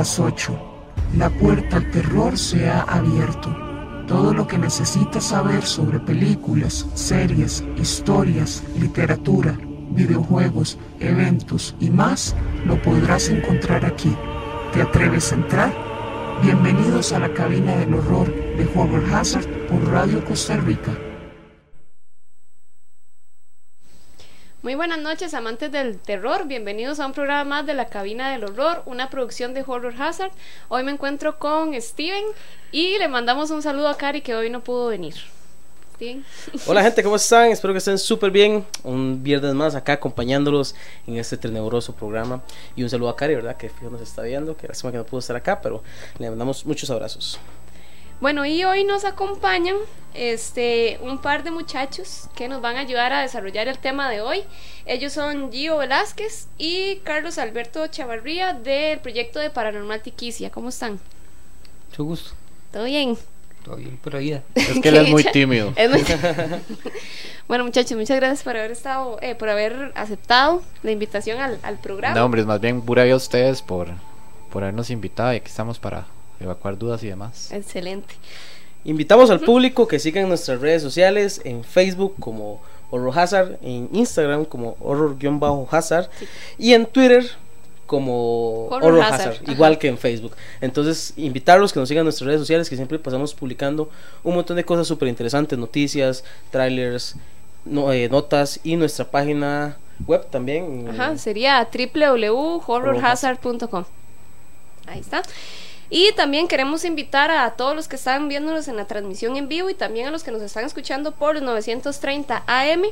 Las 8. La puerta al terror se ha abierto. Todo lo que necesitas saber sobre películas, series, historias, literatura, videojuegos, eventos y más lo podrás encontrar aquí. ¿Te atreves a entrar? Bienvenidos a la cabina del horror de Horror Hazard por Radio Costa Rica. Muy buenas noches, amantes del terror. Bienvenidos a un programa más de la Cabina del Horror, una producción de Horror Hazard. Hoy me encuentro con Steven y le mandamos un saludo a Cari que hoy no pudo venir. Steven. Hola gente, ¿cómo están? Espero que estén súper bien. Un viernes más acá acompañándolos en este tenebroso programa. Y un saludo a Cari, ¿verdad? Que fijo nos está viendo. Que lástima que no pudo estar acá, pero le mandamos muchos abrazos. Bueno, y hoy nos acompañan este, un par de muchachos que nos van a ayudar a desarrollar el tema de hoy. Ellos son Gio Velázquez y Carlos Alberto Chavarría del proyecto de Paranormal Tiquicia. ¿Cómo están? Mucho gusto. ¿Todo bien? Todo bien por vida. Es que él es muy tímido. Es muy- bueno, muchachos, muchas gracias por haber estado, eh, por haber aceptado la invitación al, al programa. No, hombre, es más bien pura vida a ustedes por, por habernos invitado y aquí estamos para evacuar dudas y demás. Excelente. Invitamos al público que sigan nuestras redes sociales en Facebook como Horror Hazard, en Instagram como Horror-Hazard y en Twitter como Horror Horror, Hazard, igual que en Facebook. Entonces, invitarlos que nos sigan en nuestras redes sociales que siempre pasamos publicando un montón de cosas súper interesantes, noticias, trailers, no- eh, notas y nuestra página web también. Ajá, sería www.horrorhazard.com. Ahí está. Y también queremos invitar a todos los que están viéndonos en la transmisión en vivo y también a los que nos están escuchando por los 930 AM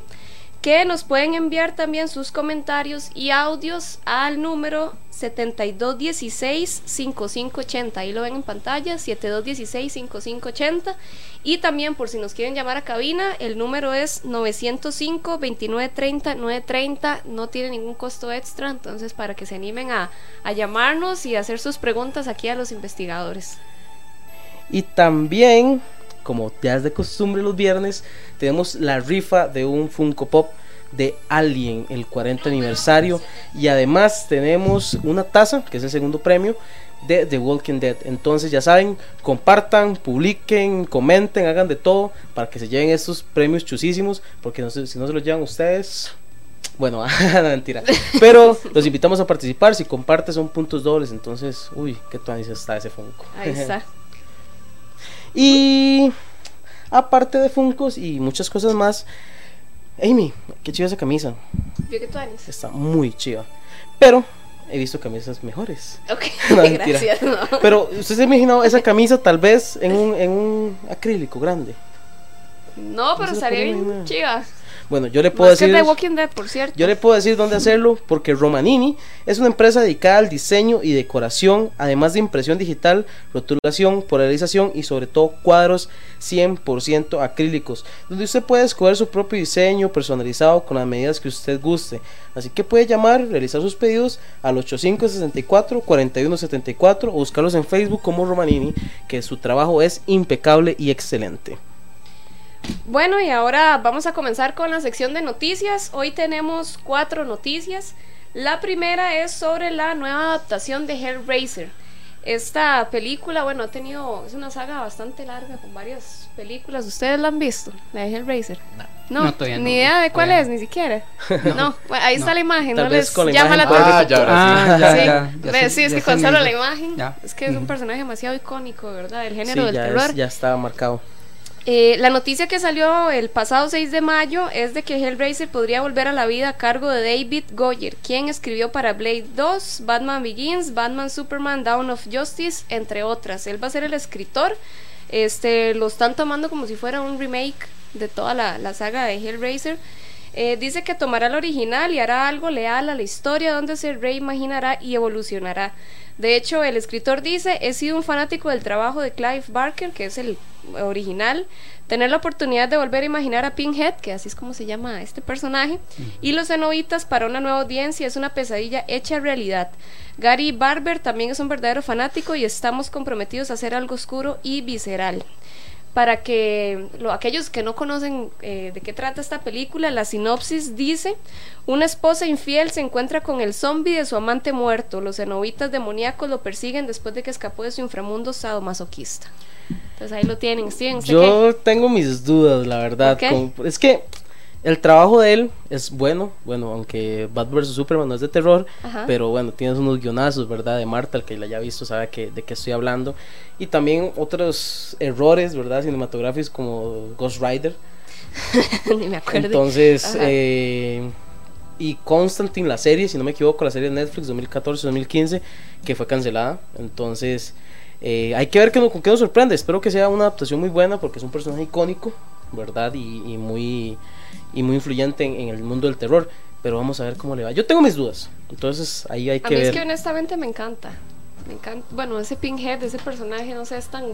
que nos pueden enviar también sus comentarios y audios al número 7216-5580. Ahí lo ven en pantalla, 7216-5580. Y también por si nos quieren llamar a cabina, el número es 905-2930-930. No tiene ningún costo extra, entonces para que se animen a, a llamarnos y hacer sus preguntas aquí a los investigadores. Y también, como ya es de costumbre los viernes, tenemos la rifa de un Funko Pop de Alien, el 40 aniversario. Y además tenemos una taza, que es el segundo premio, de The Walking Dead. Entonces ya saben, compartan, publiquen, comenten, hagan de todo para que se lleven estos premios chusísimos. Porque no si no se los llevan ustedes... Bueno, no, mentira. Pero los invitamos a participar. Si compartes son puntos dobles. Entonces, uy, qué tuanis está ese Funko. Ahí está. Y aparte de Funkos y muchas cosas más, Amy, qué chiva esa camisa. ¿Vio que tú, Anis? Está muy chiva. Pero he visto camisas mejores. Ok, No, gracias. no. Pero usted se ha imaginado esa camisa tal vez en un, en un acrílico grande. No, pero estaría bien chiva. Bueno, yo le puedo Más que decir. The Walking Dead, por cierto. Yo le puedo decir dónde hacerlo porque Romanini es una empresa dedicada al diseño y decoración, además de impresión digital, rotulación, polarización y sobre todo cuadros 100% acrílicos, donde usted puede escoger su propio diseño personalizado con las medidas que usted guste. Así que puede llamar, realizar sus pedidos al 8564-4174 o buscarlos en Facebook como Romanini, que su trabajo es impecable y excelente. Bueno, y ahora vamos a comenzar con la sección de noticias. Hoy tenemos cuatro noticias. La primera es sobre la nueva adaptación de Hellraiser. Esta película, bueno, ha tenido, es una saga bastante larga con varias películas. ¿Ustedes la han visto? La de Hellraiser. No, No, todavía ni no, idea de cuál todavía es, ni siquiera. No, bueno, ahí está la imagen, Tal no les con la llama la atención. Ah, ya, ahora sí. Ah, ya, Sí, ya. ya ve, sé- sí, es que con solo la imagen, Ya. es que es un personaje demasiado icónico, ¿verdad? Del género Sí, del ya, es- terror. ya está marcado. Eh, la noticia que salió el pasado 6 de mayo es de que Hellraiser podría volver a la vida a cargo de David Goyer, quien escribió para Blade 2, Batman Begins, Batman Superman, Dawn of Justice, entre otras. Él va a ser el escritor. Este, lo están tomando como si fuera un remake de toda la saga de Hellraiser. Eh, dice que tomará el original y hará algo leal a la historia donde se reimaginará y evolucionará. De hecho, el escritor dice, he sido un fanático del trabajo de Clive Barker, que es el original, tener la oportunidad de volver a imaginar a Pinhead, que así es como se llama este personaje, y los cenobitas para una nueva audiencia es una pesadilla hecha realidad. Gary Barber también es un verdadero fanático y estamos comprometidos a hacer algo oscuro y visceral para que lo, aquellos que no conocen eh, de qué trata esta película, la sinopsis dice, una esposa infiel se encuentra con el zombie de su amante muerto, los cenobitas demoníacos lo persiguen después de que escapó de su inframundo sadomasoquista. Entonces ahí lo tienen, Steven. ¿usted Yo tengo mis dudas, la verdad. Es que el trabajo de él es bueno, bueno, aunque Bad vs Superman no es de terror, Ajá. pero bueno, tienes unos guionazos, ¿verdad? De Marta, el que la haya visto sabe que, de qué estoy hablando. Y también otros errores, ¿verdad? Cinematográficos como Ghost Rider. Ni me acuerdo. Entonces, eh, y Constantine, la serie, si no me equivoco, la serie de Netflix 2014-2015, que fue cancelada. Entonces, eh, hay que ver qué no- con qué nos sorprende. Espero que sea una adaptación muy buena porque es un personaje icónico, ¿verdad? Y, y muy, y muy influyente en, en el mundo del terror. Pero vamos a ver cómo le va. Yo tengo mis dudas. Entonces, ahí hay A que mí ver. es que honestamente me encanta. Me encanta. Bueno, ese Pinhead, ese personaje, no sé, es tan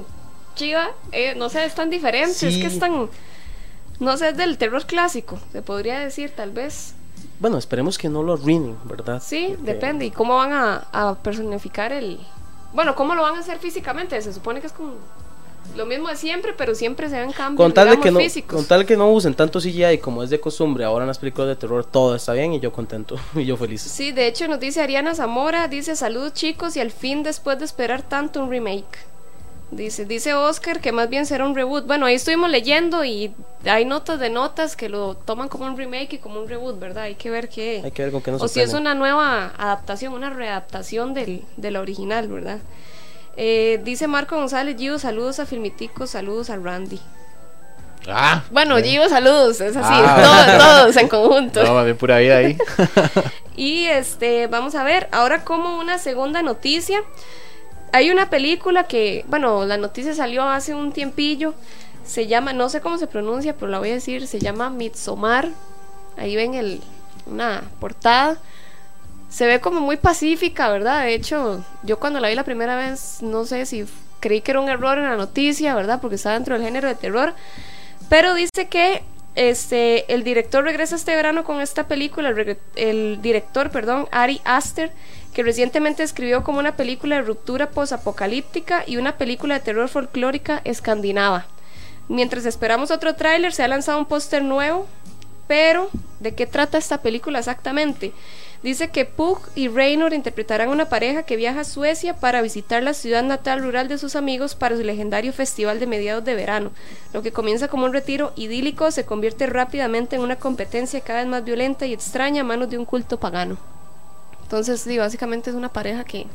chiva, eh, no sé, es tan diferente, es Sí. que es tan. No sé, es del terror clásico, se podría decir, tal vez. Bueno, esperemos que no lo arruinen, ¿verdad? Sí, Porque- depende. ¿Y cómo van a, a personificar el. Bueno, ¿cómo lo van a hacer físicamente? Se supone que es como lo mismo de siempre, pero siempre se ven cambios Con tal, digamos, que no, físicos. con tal que no usen tanto CGI como es de costumbre ahora en las películas de terror, todo está bien y yo contento y yo feliz. Sí, de hecho nos dice Ariana Zamora, dice saludos chicos y al fin después de esperar tanto un remake. Dice, dice Oscar que más bien será un reboot. Bueno, ahí estuvimos leyendo y hay notas de notas que lo toman como un remake y como un reboot, ¿verdad? Hay que ver qué. Hay que ver con qué nos o si es una nueva adaptación, una readaptación del, de la original, ¿verdad? Eh, dice Marco González, Gio, saludos a Filmitico, saludos a Randy. Ah, Bueno, Gio, saludos, es así, Ah. todos, todos en conjunto. no, bien pura vida ahí. Y este, vamos a ver, ahora como una segunda noticia. Hay una película que, bueno, la noticia salió hace un tiempillo. Se llama, no sé cómo se pronuncia, pero la voy a decir, se llama Midsommar. Ahí ven el, una portada. Se ve como muy pacífica, ¿verdad? De hecho, yo cuando la vi la primera vez, no sé si creí que era un error en la noticia, ¿verdad? Porque está dentro del género de terror. Pero dice que este, el director regresa este verano con esta película, el, director, perdón, Ari Aster, que recientemente escribió como una película de ruptura posapocalíptica y una película de terror folclórica escandinava. Mientras esperamos otro tráiler, se ha lanzado un póster nuevo, pero ¿de qué trata esta película exactamente? Dice que Pug y Raynor interpretarán una pareja que viaja a Suecia para visitar la ciudad natal rural de sus amigos para su legendario festival de mediados de verano. Lo que comienza como un retiro idílico se convierte rápidamente en una competencia cada vez más violenta y extraña a manos de un culto pagano. Entonces, sí, básicamente es una pareja que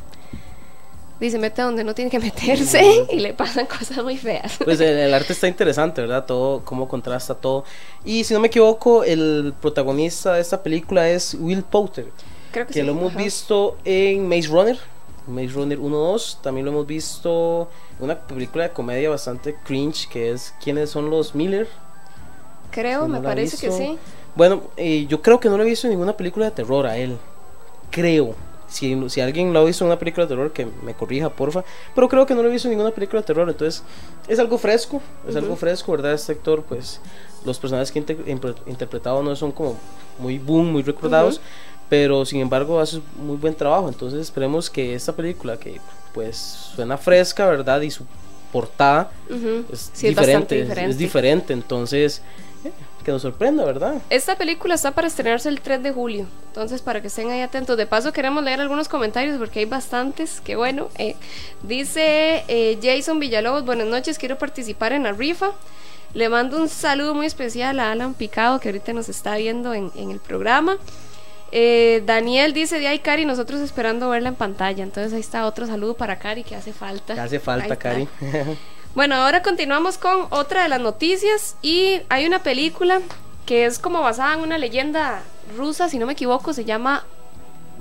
dice mete donde no tiene que meterse y le pasan cosas muy feas. Pues el, el arte está interesante, ¿verdad? Todo, cómo contrasta todo. Y si no me equivoco, el protagonista de esta película es Will Poulter, Creo que, que sí, lo hemos ajá. visto en Maze Runner, Maze Runner 1-2. También lo hemos visto en una película de comedia bastante cringe, que es ¿Quiénes son los Miller? Creo, si no me parece que sí. Bueno, eh, yo creo que no lo he visto en ninguna película de terror a él. Creo. Si, si alguien lo ha visto en una película de terror, que me corrija, porfa. Pero creo que no lo he visto en ninguna película de terror. Entonces, es algo fresco. Es algo fresco, ¿verdad? Este actor, pues, los personajes que inter- interpretado no son como muy boom, muy recordados. Pero, sin embargo, hace muy buen trabajo. Entonces, esperemos que esta película, que pues suena fresca, ¿verdad? Y su portada es, Sí, diferente, es- diferente. Es diferente. Entonces, que nos sorprenda, ¿verdad? Esta película está para estrenarse el 3 de julio, entonces para que estén ahí atentos. De paso queremos leer algunos comentarios porque hay bastantes, que bueno. eh, dice eh, Jason Villalobos, buenas noches, quiero participar en la rifa. Le mando un saludo muy especial a Alan Picado que ahorita nos está viendo en, en el programa. Eh, Daniel dice de ahí Cari, nosotros esperando verla en pantalla. Entonces ahí está otro saludo para Cari que hace falta. Que hace falta. Cari. Bueno, ahora continuamos con otra de las noticias y hay una película que es como basada en una leyenda rusa, si no me equivoco, se llama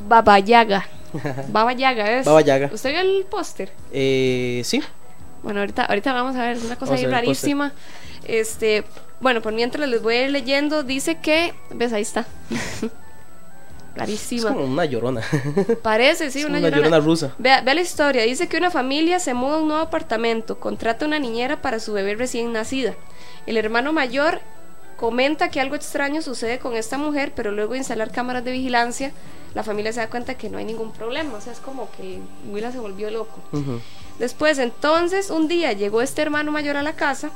Baba Yaga. Baba Yaga es. Baba Yaga. ¿Usted vio el póster? Eh, sí, Bueno, ahorita, ahorita vamos a ver, es una cosa ahí rarísima. Este, bueno, por mientras les voy a ir leyendo, dice que, ves, ahí está. Es Clarísima. como una llorona. Parece, sí, Es una, una llorona. llorona rusa. Vea, vea la historia. Dice que una familia se muda a un nuevo apartamento, contrata una niñera para su bebé recién nacida. El hermano mayor comenta que algo extraño sucede con esta mujer, pero luego de instalar cámaras de vigilancia, la familia se da cuenta que no hay ningún problema. O sea, es como que Willa se volvió loco. Después, entonces, un día llegó este hermano mayor a la casa,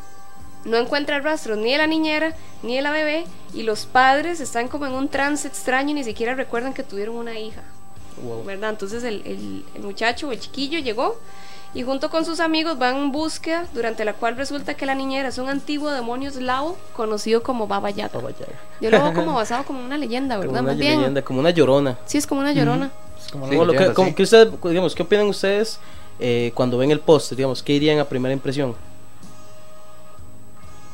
no encuentra rastros ni de la niñera ni de la bebé, y los padres están como en un trance extraño y ni siquiera recuerdan que tuvieron una hija. Wow. ¿verdad? Entonces el, el- el muchacho, el chiquillo, llegó y junto con sus amigos van en búsqueda, durante la cual resulta que la niñera es un antiguo demonio eslavo conocido como Baba Yaga. Baba Yaga. Yo lo veo como basado como una leyenda, Como ¿verdad? una Más bien. leyenda, como una llorona. Sí, es como una llorona. Es como Como una lo que, leyenda, como sí. que ustedes, digamos, ¿qué opinan ustedes eh, cuando ven el post? Digamos, ¿qué dirían a primera impresión?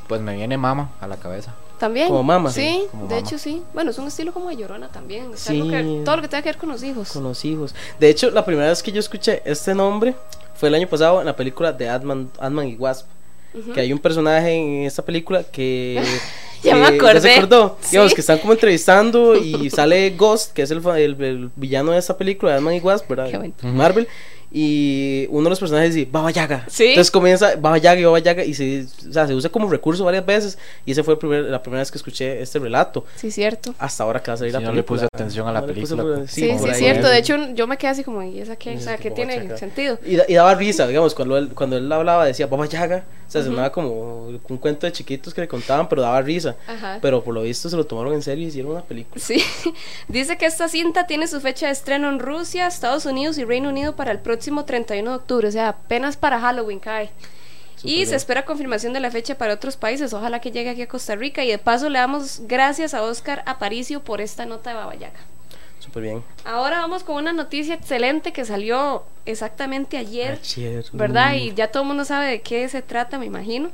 Pues me viene mama a la cabeza. También. Como mama. Sí, Como de mama. hecho sí. Bueno, es un estilo como de llorona también. Es Sí. algo que- todo lo que tenga que ver con los hijos. Con los hijos. De hecho, la primera vez que yo escuché este nombre fue el año pasado en la película de Ant-Man y Wasp. Que hay un personaje en esta película que. Ya me acordé. se acordó? Sí. Digamos que están como entrevistando y sale Ghost, que es el, fa- el- el villano de esta película de Ant-Man y Wasp, ¿verdad? Qué bueno. Y uno de los personajes dice Baba Yaga. Sí. Entonces comienza Baba Yaga y Baba Yaga y se, o sea, se usa como recurso varias veces. Y ese fue el primer- la primera vez que escuché este relato. Sí, cierto. Hasta ahora que va a salir Sí, la no le película. puse atención a la No puse película. por- Sí, sí, ahí. cierto. De hecho, yo me quedé así como, ¿y esa qué? O Sí, sea, ¿qué tiene Yaga. sentido? Y, y daba risa, digamos, cuando él, cuando él hablaba decía Baba Yaga. O sea, Ujú. sonaba como un cuento de chiquitos que le contaban, pero daba risa. Ajá. Pero por lo visto se lo tomaron en serio y hicieron una película. Sí, dice que esta cinta tiene su fecha de estreno en Rusia, Estados Unidos y Reino Unido para el próximo 31 de octubre, o sea, apenas para Halloween cae. y Súper se bien. espera confirmación de la fecha para otros países, ojalá que llegue aquí a Costa Rica y de paso le damos gracias a Oscar Aparicio por esta nota de Babayaga. Súper bien. Ahora vamos con una noticia excelente que salió exactamente ayer. Ayer, ¿verdad? mm. Y ya todo el mundo sabe de qué se trata, me imagino.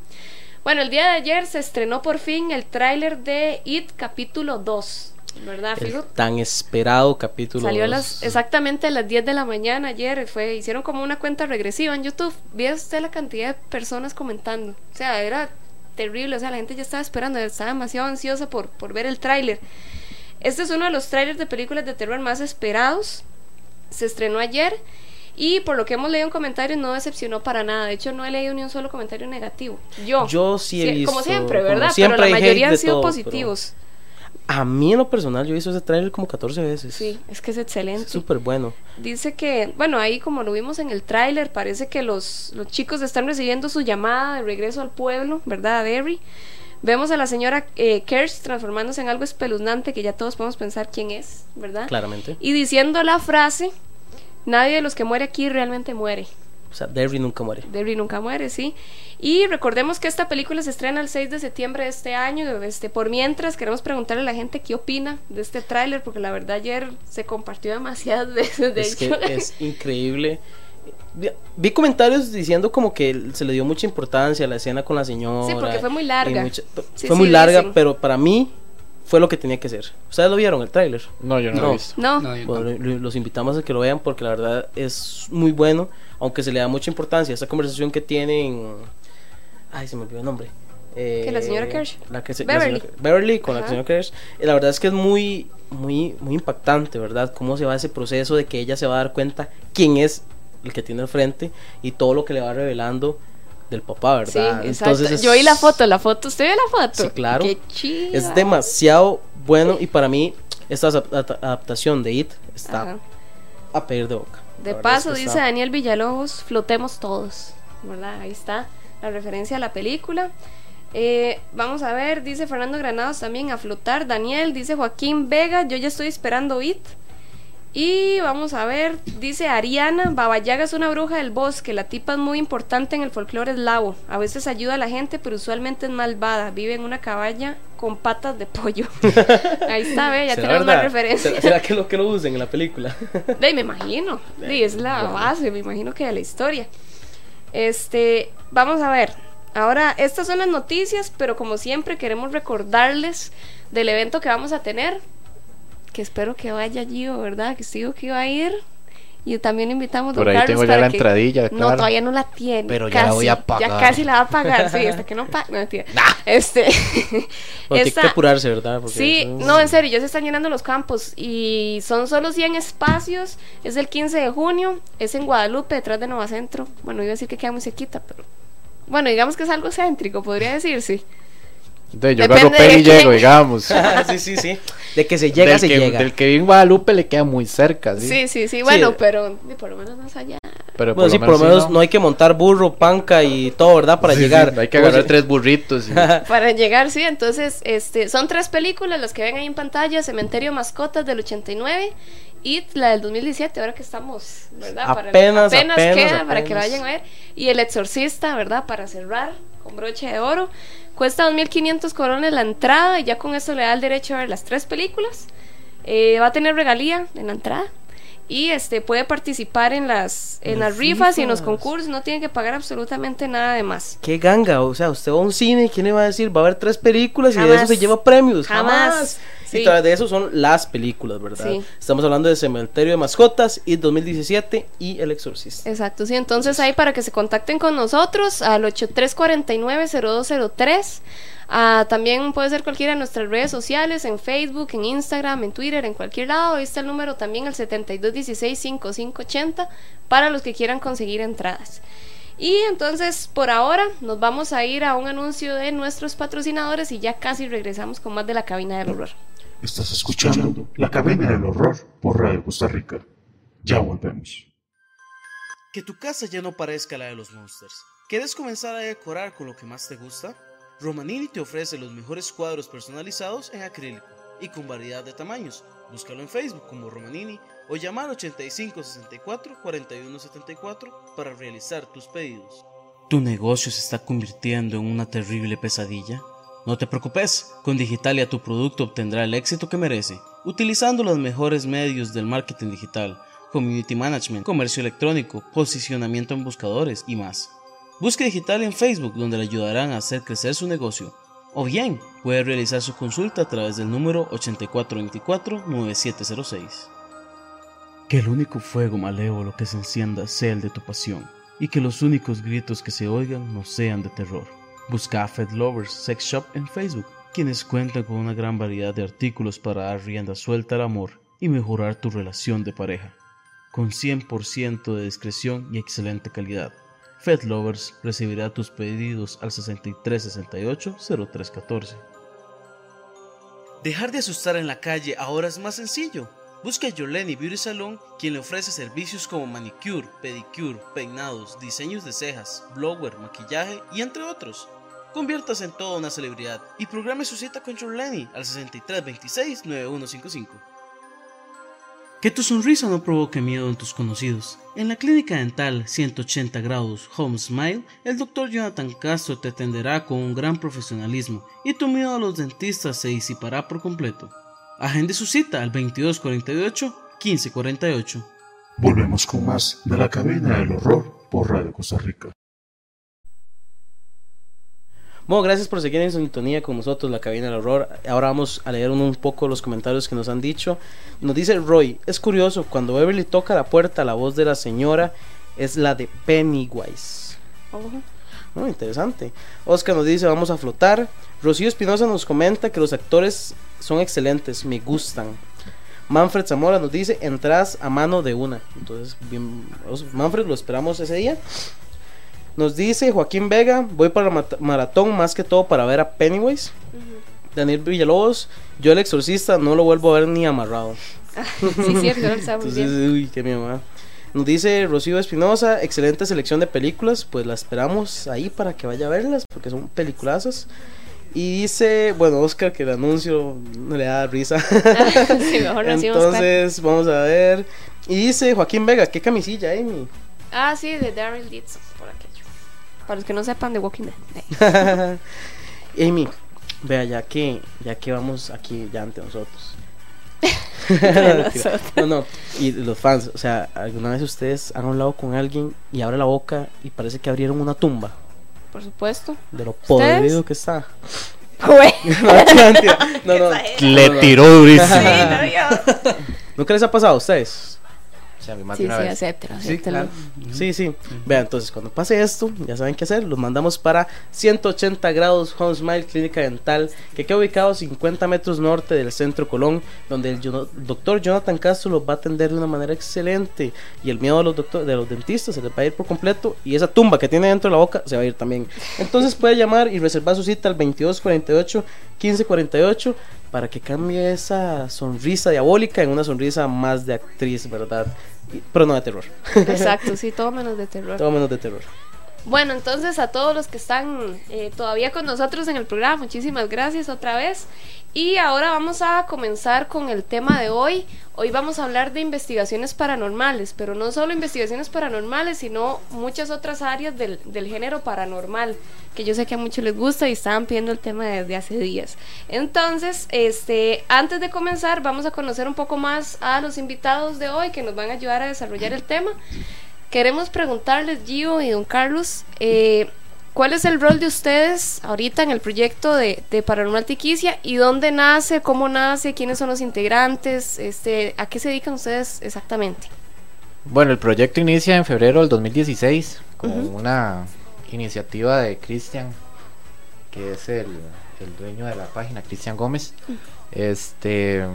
Bueno, el día de ayer se estrenó por fin el tráiler de It capítulo 2, ¿verdad? El tan esperado capítulo. Salió a las, exactamente a las 10 de la mañana ayer, fue, hicieron como una cuenta regresiva en YouTube. Vio usted la cantidad de personas comentando. O sea, era terrible, o sea, la gente ya estaba esperando, estaba demasiado ansiosa por, por ver el tráiler. Este es uno de los trailers de películas de terror más esperados. Se estrenó ayer y por lo que hemos leído en comentarios no decepcionó para nada. De hecho, no he leído ni un solo comentario negativo. Yo. Yo sí he visto. Como siempre, como ¿verdad? siempre pero la mayoría han sido todo, positivos. A mí en lo personal yo he visto ese trailer como 14 veces. Sí, es que es Es excelente. súper bueno. Dice que, bueno, ahí como lo vimos en el tráiler, parece que los, los chicos están recibiendo su llamada de regreso al pueblo, ¿verdad? A Derry. Vemos a la señora eh, Kersh transformándose en algo espeluznante que ya todos podemos pensar quién es, ¿verdad? Claramente. Y diciendo la frase, nadie de los que muere aquí realmente muere. O sea, Derry nunca muere. Derry nunca muere, sí. Y recordemos que esta película se estrena el 6 de septiembre de este año. Este, por mientras, queremos preguntarle a la gente qué opina de este tráiler, porque la verdad ayer se compartió demasiadas veces. De es que hecho, es increíble. Vi, comentarios diciendo como que se le dio mucha importancia a la escena con la señora. Sí, porque fue muy larga. mucha- Sí, fue sí, muy larga, dicen. pero para mí fue lo que tenía que ser. ¿Ustedes lo vieron el tráiler? No, yo no, lo No. he visto. no, No, yo Bueno, lo- los invitamos a que lo vean porque la verdad es muy bueno, aunque se le da mucha importancia a esta conversación que tienen. Ay, se me olvidó el nombre. Eh, ¿Que la señora Kersh? La que se- la Beverly. señora- Beverly con la Ajá. señora Kersh. Eh, La verdad es que es muy, muy, muy impactante, ¿verdad? Cómo se va ese proceso de que ella se va a dar cuenta quién es el que tiene al frente y todo lo que le va revelando del papá, sí, ¿verdad? exacto. es- Yo vi la foto, la foto, ¿usted vio la foto? Sí, claro. Qué chido. Es demasiado bueno y para mí esta adap- adaptación de It está Ajá. a pedir de boca. De verdad es paso, que dice está- Daniel Villalobos, flotemos todos. ¿Verdad? Ahí está la referencia a la película. Eh, vamos a ver, dice Fernando Granados también a flotar. Daniel, dice Joaquín Vega, yo ya estoy esperando It. Y vamos a ver, dice Ariana, Babayaga es una bruja del bosque, la tipa es muy importante en el folclore eslavo, a veces ayuda a la gente, pero usualmente es malvada, vive en una cabaña con patas de pollo. Ahí está, ve, ya ¿Será tenemos más referencia. ¿Será, será que lo que lo usen en la película? De, me imagino. Sí, es la base, me imagino que de la historia. Este, vamos a ver. Ahora, estas son las noticias, pero como siempre queremos recordarles del evento que vamos a tener. Que espero que vaya Gio, ¿verdad? Que sigo que iba a ir. Y también invitamos a Por ahí Carlos tengo ya la que- entradilla, No, todavía no la tiene. Pero ya la voy a pagar. Ya casi la va a pagar, sí, hasta que no pague. No, mentira. Este. Bueno, tiene esta- que apurarse, ¿verdad? Porque Sí, eso- no, en serio, ya se están llenando los campos y son solo 100 espacios. Es el 15 de junio, es en Guadalupe, detrás de Nueva Centro. Bueno, iba a decir que queda muy cerquita, pero. Bueno, digamos que es algo céntrico, podría decirse. Entonces yo Depende agarro pelo de y quién. llego, digamos. sí, sí, sí. De que se llega, del, se que, llega. del que vive en Guadalupe le queda muy cerca, ¿sí? Sí, sí, sí, bueno, Sí. pero por lo menos más allá. Pero Bueno, sí, por lo menos sí, no hay que montar burro, panca y todo, ¿verdad? Para Sí, llegar. sí, hay que agarrar tres burritos. y- Para llegar, sí, entonces, este, son tres películas las que ven ahí en pantalla: Cementerio Mascotas del 89 y la del 2017, ahora que estamos, ¿verdad? Para- Apenas, apenas, apenas, queda para que apenas. vayan a ver. Y El Exorcista, ¿verdad? Para cerrar con broche de oro. Cuesta 2.500 coronas la entrada y ya con eso le da el derecho a ver las tres películas. Eh, va a tener regalía en la entrada. Y este puede participar en las, en Las las rifas y en los concursos, no tiene que pagar absolutamente nada de más. Qué ganga, o sea, usted va a un cine, ¿quién le va a decir? Va a haber tres películas y de eso se lleva premios. Jamás. Jamás. Sí. Y de eso son las películas, ¿verdad? Sí. Estamos hablando de Cementerio de Mascotas y 2017 y El Exorcista. Exacto, sí. Entonces ahí para que se contacten con nosotros al 8349-0203. Ah, también puede ser cualquiera de nuestras redes sociales, en Facebook, en Instagram, en Twitter, en cualquier lado. Ahí está el número también, el 7216-5580, para los que quieran conseguir entradas. Y entonces, por ahora, nos vamos a ir a un anuncio de nuestros patrocinadores y ya casi regresamos con más de la cabina del horror. Estás escuchando La Cabina del Horror por Radio Costa Rica. Ya volvemos. Que tu casa ya no parezca la de los monsters. ¿Quieres comenzar a decorar con lo que más te gusta? Romanini te ofrece los mejores cuadros personalizados en acrílico y con variedad de tamaños. Búscalo en Facebook como Romanini o llamar 85 64 41 74 para realizar tus pedidos. ¿Tu negocio se está convirtiendo en una terrible pesadilla? No te preocupes, con Digitalia tu producto obtendrá el éxito que merece, utilizando los mejores medios del marketing digital, community management, comercio electrónico, posicionamiento en buscadores y más. Busque Digitalia en Facebook donde le ayudarán a hacer crecer su negocio. O bien, puede realizar su consulta a través del número 8424-9706. Que el único fuego malévolo que se encienda sea el de tu pasión, y que los únicos gritos que se oigan no sean de terror. Busca a Fed Lovers Sex Shop en Facebook, quienes cuentan con una gran variedad de artículos para dar rienda suelta al amor y mejorar tu relación de pareja. Con 100% de discreción y excelente calidad. Fed Lovers recibirá tus pedidos al 6368-0314. Dejar de asustar en la calle ahora es más sencillo. Busca a Yoleni Beauty Salon, quien le ofrece servicios como manicure, pedicure, peinados, diseños de cejas, blower, maquillaje y entre otros. Conviértase en toda una celebridad y programe su cita con Yoleni al 6326-9155. Que tu sonrisa no provoque miedo en tus conocidos. En la clínica dental 180 grados Home Smile, el Dr. Jonathan Castro te atenderá con un gran profesionalismo y tu miedo a los dentistas se disipará por completo. Agende su cita al 2248-1548. Volvemos con más de La Cabina del Horror por Radio Costa Rica. Bueno, gracias por seguir en sintonía con nosotros, la cabina del horror. Ahora vamos a leer un, un poco los comentarios que nos han dicho. Nos dice Roy, es curioso, cuando Beverly toca la puerta, la voz de la señora es la de Pennywise. Oh, interesante. Oscar nos dice, vamos a flotar. Rocío Espinosa nos comenta que los actores son excelentes, me gustan. Manfred Zamora nos dice, entras a mano de una. Entonces, bien, Manfred, lo esperamos ese día. Nos dice Joaquín Vega, voy para la maratón más que todo para ver a Pennywise. Daniel Villalobos, yo el exorcista no lo vuelvo a ver ni amarrado. sí, cierto, no está muy Entonces, bien. uy, qué miedo. Nos dice Rocío Espinosa, excelente selección de películas, pues la esperamos ahí para que vaya a verlas, porque son peliculazas. Y dice, bueno, Oscar, que el anuncio no le da risa. sí, mejor. Entonces, vamos a ver. Y dice Joaquín Vega, qué camisilla, Amy. Ah, sí, de Daryl Dixon. Para los que no sepan de Walking Dead. Amy, vea, ya que, ya que vamos aquí ya ante nosotros. no, no, y los fans, o sea, ¿alguna vez ustedes han hablado con alguien y abre la boca y parece que abrieron una tumba Por supuesto. de lo podrido que está? Güey. no, no, no, Le tiró durísimo. Sí, no. ¿Nunca les ha pasado a ustedes? Sea, más Sí, de una sí, vez. etcétera, Sí, claro. Sí, sí. Vean, entonces cuando pase esto, ya saben qué hacer. Los mandamos para 180 grados Home Smile Clínica Dental, que queda ubicado 50 metros norte del centro Colón, donde el doctor Jonathan Castro los va a atender de una manera excelente. Y el miedo de los, doctor- de los dentistas se les va a ir por completo. Y esa tumba que tiene dentro de la boca se va a ir también. Entonces puede llamar y reservar su cita al 2248 1548 para que cambie esa sonrisa diabólica en una sonrisa más de actriz, ¿verdad? Pero no de terror. Exacto, sí, todo menos de terror. Todo menos de terror. Bueno, entonces a todos los que están eh, todavía con nosotros en el programa, muchísimas gracias otra vez. Y ahora vamos a comenzar con el tema de hoy. Hoy vamos a hablar de investigaciones paranormales, pero no solo investigaciones paranormales, sino muchas otras áreas del, del género paranormal, que yo sé que a muchos les gusta y estaban pidiendo el tema desde hace días. Entonces, este, antes de comenzar, vamos a conocer un poco más a los invitados de hoy que nos van a ayudar a desarrollar el tema. Queremos preguntarles, Gio y don Carlos, eh, ¿cuál es el rol de ustedes ahorita en el proyecto de, de Paranormal Tiquicia y dónde nace, cómo nace, quiénes son los integrantes, este, a qué se dedican ustedes exactamente? Bueno, el proyecto inicia en febrero del 2016 con una iniciativa de Cristian, que es el, el dueño de la página, Cristian Gómez. Este,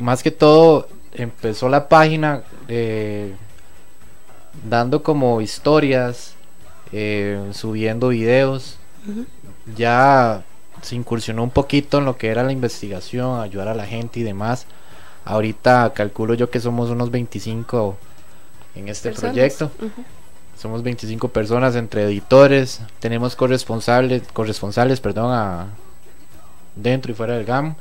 más que todo, empezó la página eh, dando como historias, eh, subiendo videos. Ya se incursionó un poquito en lo que era la investigación, ayudar a la gente y demás. Ahorita calculo yo que somos unos 25 en este Personas. proyecto. Somos 25 personas entre editores, tenemos corresponsables, corresponsales, perdón, a dentro y fuera del GAM.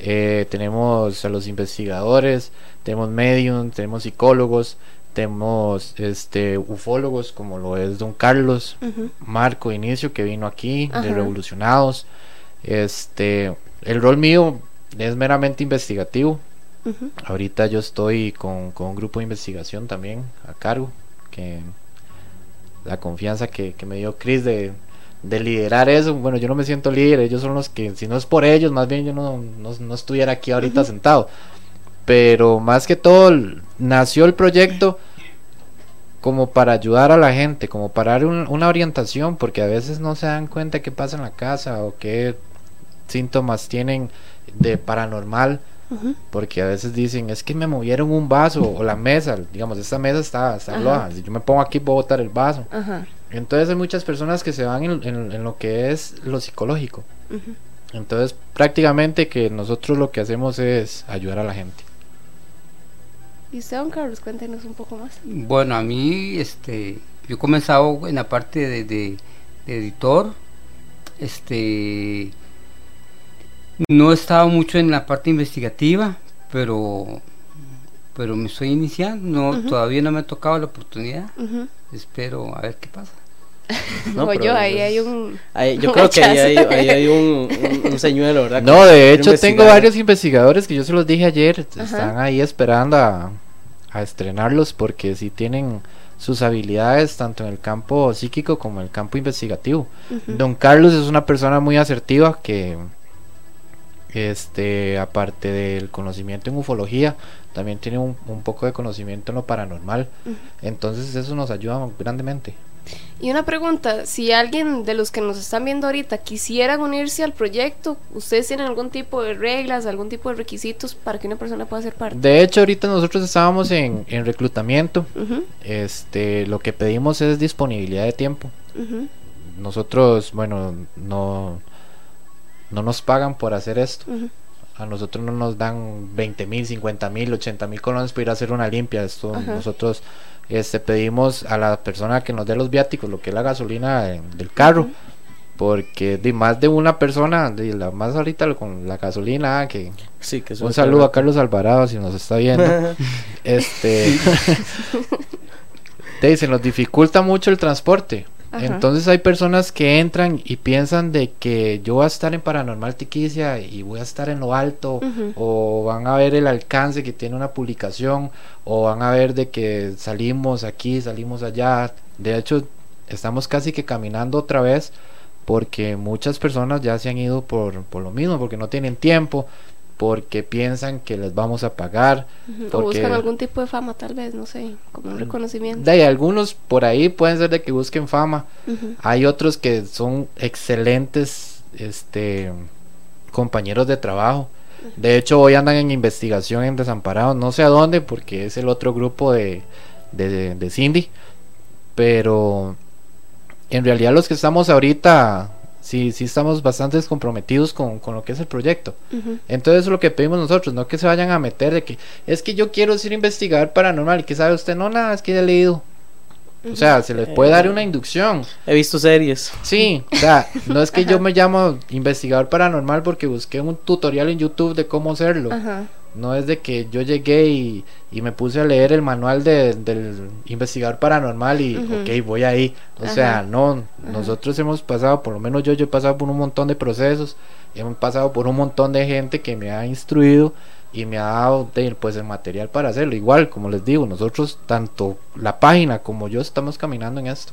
Eh, tenemos a los investigadores, tenemos medium, tenemos psicólogos, tenemos este ufólogos como lo es Don Carlos. Marco Inicio que vino aquí de. Revolucionados. Este, el rol mío es meramente investigativo. Ahorita yo estoy con, con un grupo de investigación también a cargo, que la confianza que, que me dio Chris de, de liderar eso, bueno, yo no me siento líder, ellos son los que, si no es por ellos, más bien yo no, no, no estuviera aquí ahorita sentado. Pero más que todo, nació el proyecto como para ayudar a la gente, como para dar un- una orientación, porque a veces no se dan cuenta qué pasa en la casa o qué síntomas tienen de paranormal porque a veces dicen, es que me movieron un vaso o la mesa, digamos, esta mesa está, está si yo me pongo aquí puedo botar el vaso. Ajá. Entonces hay muchas personas que se van en, en- en lo que es lo psicológico. Entonces prácticamente que nosotros lo que hacemos es ayudar a la gente. Y usted, don Carlos, cuéntenos un poco más. Bueno, a mí, este, yo he comenzado en la parte de, de- de editor, este, no he estado mucho en la parte investigativa, pero, pero me estoy iniciando, no, todavía no me ha tocado la oportunidad, espero a ver qué pasa. No, yo, ahí es- hay un... Ahí- yo un creo que ahí hay, hachazo. ahí hay un, un- un señuelo, ¿verdad? No, de hecho tengo varios investigadores que yo se los dije ayer, Ajá. están ahí esperando a, a estrenarlos porque sí tienen sus habilidades tanto en el campo psíquico como en el campo investigativo. Don Carlos es una persona muy asertiva que, este, aparte del conocimiento en ufología, también tiene un, un poco de conocimiento en lo paranormal. Entonces eso nos ayuda grandemente. Y una pregunta, si alguien de los que nos están viendo ahorita quisieran unirse al proyecto, ¿ustedes tienen algún tipo de reglas, algún tipo de requisitos para que una persona pueda ser parte? De hecho, ahorita nosotros estábamos en, en reclutamiento. Este, lo que pedimos es disponibilidad de tiempo. Nosotros, bueno, no, no nos pagan por hacer esto. A nosotros no nos dan 20 mil, 50 mil, 80 mil colones para ir a hacer una limpia. Esto nosotros este, pedimos a la persona que nos dé los viáticos, lo que es la gasolina de- del carro. Porque de más de una persona, de la más ahorita con la gasolina, que Sí, que un saludo a. Carlos Alvarado si nos está viendo. este te dicen, nos dificulta mucho el transporte. Ajá. Entonces hay personas que entran y piensan de que yo voy a estar en Paranormal Tiquicia y voy a estar en lo alto o van a ver el alcance que tiene una publicación o van a ver de que salimos aquí, salimos allá. De hecho, estamos casi que caminando otra vez porque muchas personas ya se han ido por, por lo mismo, porque no tienen tiempo. Porque piensan que les vamos a pagar. Porque- buscan algún tipo de fama, tal vez, no sé, como un reconocimiento. De ahí, algunos por ahí pueden ser de que busquen fama. Hay otros que son excelentes este, compañeros de trabajo. De hecho, hoy andan en investigación en Desamparados, no sé a dónde, porque es el otro grupo de, de, de Cindy. Pero en realidad los que estamos ahorita, sí, sí estamos bastante comprometidos con, con lo que es el proyecto. Ujú. Entonces eso es lo que pedimos nosotros, no que se vayan a meter de que es que yo quiero ir a investigar paranormal y que sabe usted, no, nada, es que ya he leído. O sea, se les puede dar una inducción. He visto series. Sí, o sea, no es que yo me llamo investigador paranormal porque busqué un tutorial en YouTube de cómo hacerlo. Ajá. No es de que yo llegué y, y me puse a leer el manual de- del investigador paranormal y, Ujú. ok, voy ahí. O sea, no, nosotros hemos pasado, por lo menos yo, yo he pasado por un montón de procesos, hemos pasado por un montón de gente que me ha instruido y me ha dado de- pues el material para hacerlo. Igual, como les digo, nosotros, tanto la página como yo, estamos caminando en esto.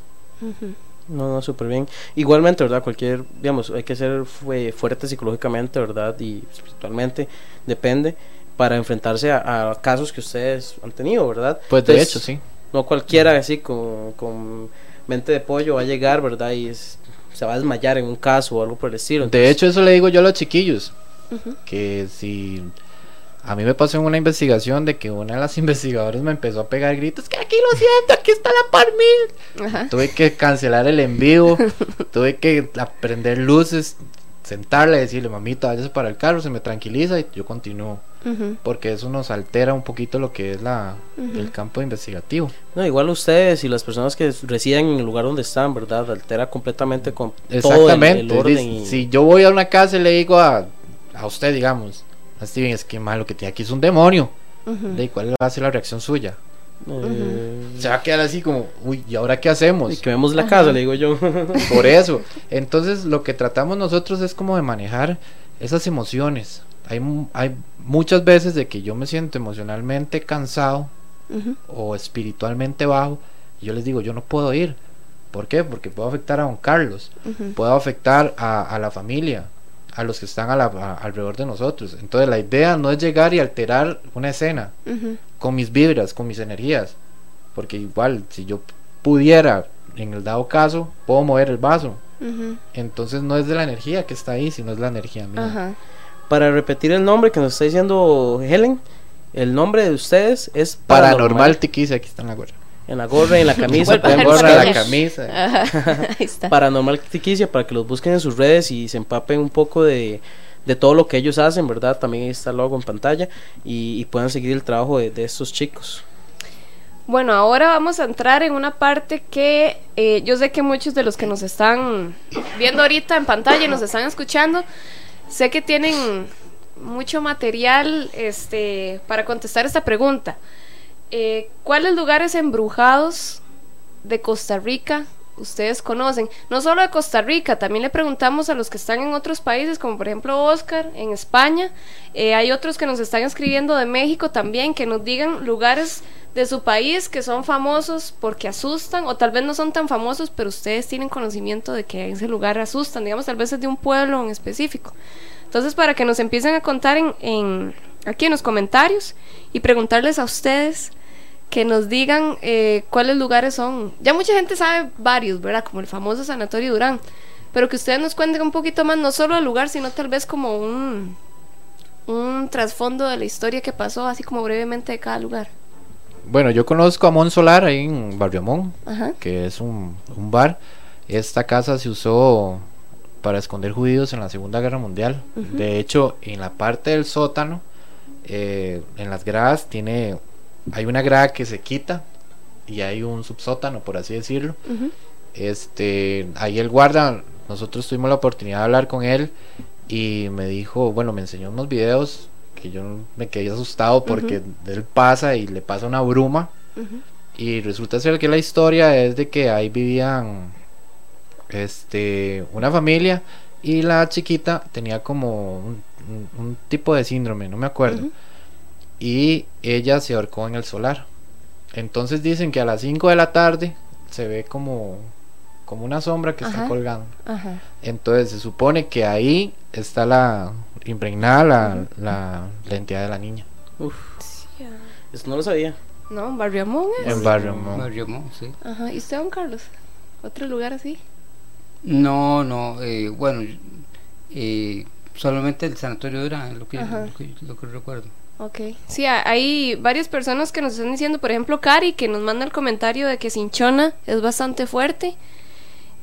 No, no, súper bien. Igualmente, ¿verdad? Cualquier, digamos, hay que ser fue, fuerte psicológicamente, ¿verdad? Y espiritualmente, depende, para enfrentarse a, a casos que ustedes han tenido, ¿verdad? Pues de Entonces, hecho, sí. No cualquiera así con, con mente de pollo va a llegar, ¿verdad? Y es- se va a desmayar en un caso o algo por el estilo. De hecho, eso le digo yo a los chiquillos. Que si a mí me pasó en una investigación de que una de las investigadoras me empezó a pegar gritos, que aquí lo siento, aquí está la parmil. Tuve que cancelar el en vivo, tuve que aprender luces, sentarle, decirle, mamita, váyase para el carro, se me tranquiliza y yo continúo. Ujú. Porque eso nos altera un poquito lo que es la, Ujú. el campo investigativo. No, igual ustedes y las personas que residen en el lugar donde están, ¿verdad? Altera completamente con todo el, Exactamente. el orden. Y- Si yo voy a una casa y le digo a, a usted, digamos, a Steven, es que malo que tiene aquí es un demonio. Ujú. ¿De cuál va a ser la reacción suya? Eh, Se va a quedar así como, uy, ¿y ahora qué hacemos? y que vemos la casa, le digo yo. Por eso. Entonces, lo que tratamos nosotros es como de manejar esas emociones. Hay, hay muchas veces de que yo me siento emocionalmente cansado o espiritualmente bajo. Y yo les digo, yo no puedo ir. ¿Por qué? Porque puedo afectar a don Carlos, puedo afectar a, a la familia, a los que están a la- a- alrededor de nosotros. Entonces, la idea no es llegar y alterar una escena con mis vibras, con mis energías. Porque igual, si yo pudiera, en el dado caso, puedo mover el vaso. Entonces no es de la energía que está ahí, sino es la energía mía. Ajá. Para repetir el nombre que nos está diciendo Helen, el nombre de ustedes es Paranormal Tiquisa, aquí está en la gorra. En la gorra, en la camisa. A La pueden gorra, la camisa. Ajá. Ahí está. Paranormal Tiquicia para que los busquen en sus redes y se empapen un poco de, de todo lo que ellos hacen, ¿verdad? También ahí está el logo en pantalla y, y puedan seguir el trabajo de, de estos chicos. Bueno, ahora vamos a entrar en una parte que eh, yo sé que muchos de los que nos están viendo ahorita en pantalla y nos están escuchando, sé que tienen mucho material este, para contestar esta pregunta. Eh, ¿Cuáles lugares embrujados de Costa Rica ustedes conocen? No solo de Costa Rica, también le preguntamos a los que están en otros países, como por ejemplo Oscar en España. Eh, hay otros que nos están escribiendo de México también, que nos digan lugares de su país que son famosos porque asustan, o tal vez no son tan famosos, pero ustedes tienen conocimiento de que en ese lugar asustan, digamos, tal vez es de un pueblo en específico. Entonces, para que nos empiecen a contar en, en- aquí en los comentarios y preguntarles a ustedes que nos digan eh, cuáles lugares son. Ya mucha gente sabe varios, ¿verdad? Como el famoso Sanatorio Durán. Pero que ustedes nos cuenten un poquito más, no solo el lugar, sino tal vez como un, un trasfondo de la historia que pasó, así como brevemente de cada lugar. Bueno, yo conozco a Mon Solar ahí en Barrio Mon, Ajá. que es un, un bar. Esta casa se usó para esconder judíos en la Segunda Guerra Mundial. De hecho, en la parte del sótano, eh, en las gradas, tiene, hay una grada que se quita y hay un subsótano, por así decirlo. Este, ahí el guarda, nosotros tuvimos la oportunidad de hablar con él y me dijo, bueno, me enseñó unos videos que yo me quedé asustado porque él pasa y le pasa una bruma. Y resulta ser que la historia es de que ahí vivían este una familia y la chiquita tenía como un, un- un tipo de síndrome, no me acuerdo. Y ella se ahorcó en el solar. Entonces dicen que a las 5 de la tarde se ve como como una sombra que está colgando. Ajá. Entonces se supone que ahí está la impregnada la, la, la entidad de la niña. Uf, eso no lo sabía. No, Barrio Amón es. En Barrio Montt. Barrio Montt, sí. Ajá. ¿Y usted, don Carlos? ¿Otro lugar así? No, no, eh, bueno, eh, solamente el sanatorio era lo que, lo que, lo que recuerdo. Ok. Sí, ha- hay varias personas que nos están diciendo, por ejemplo, Cari, que nos manda el comentario de que Cinchona es bastante fuerte.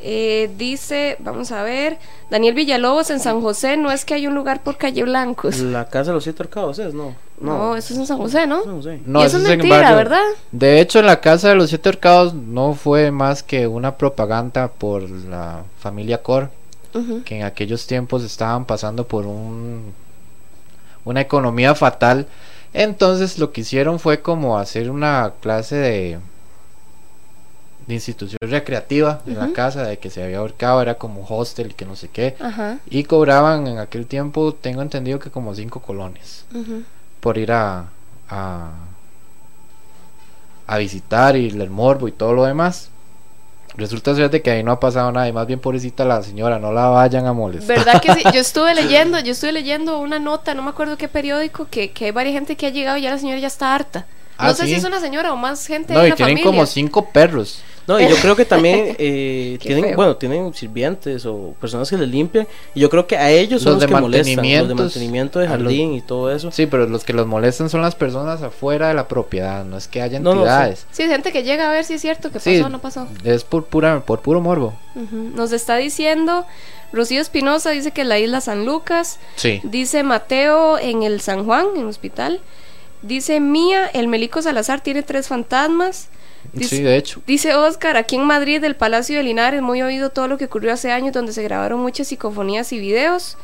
Eh, dice, vamos a ver, Daniel Villalobos en San José, no es que hay un lugar por calle Blancos. La casa de los siete arcados es, no. No, eso es en San José, ¿no? No sé. No, y eso es en mentira, Barrio- ¿verdad? De hecho, en la casa de los siete horcados no fue más que una propaganda por la familia Cor, que en aquellos tiempos estaban pasando por un una economía fatal. Entonces lo que hicieron fue como hacer una clase de de institución recreativa en la casa de que se había ahorcado, era como hostel y que no sé qué. Y cobraban en aquel tiempo, tengo entendido que como cinco colones por ir a, a, a visitar y el morbo y todo lo demás. Resulta ser de que ahí no ha pasado nada y más bien pobrecita la señora, no la vayan a molestar. ¿Verdad que sí? Yo estuve leyendo, yo estuve leyendo una nota, no me acuerdo qué periódico, que, que hay varias gente que ha llegado y ya la señora ya está harta. No Ah, sé ¿sí? si es una señora o más gente No, de y tienen familia. como cinco perros. No, y yo creo que también eh, tienen, feo. bueno, tienen sirvientes o personas que les limpian. Y yo creo que a ellos son Los los, de que molestan. Los de mantenimientos, mantenimiento de los- jardín y todo eso. Sí, pero los que los molestan son las personas afuera de la propiedad, no es que haya No, no, sí. entidades. Sí, gente que llega a ver si es cierto que pasó o no pasó. Es por pura, por puro morbo. Nos está diciendo Rocío Espinosa, dice que la isla San Lucas. Sí. Dice Mateo en el San Juan, en el hospital. Dice Mía, el Melico Salazar tiene tres fantasmas. Dice, Sí, de hecho. dice Oscar, aquí en Madrid, del Palacio de Linares, muy oído todo lo que ocurrió hace años, donde se grabaron muchas psicofonías y videos.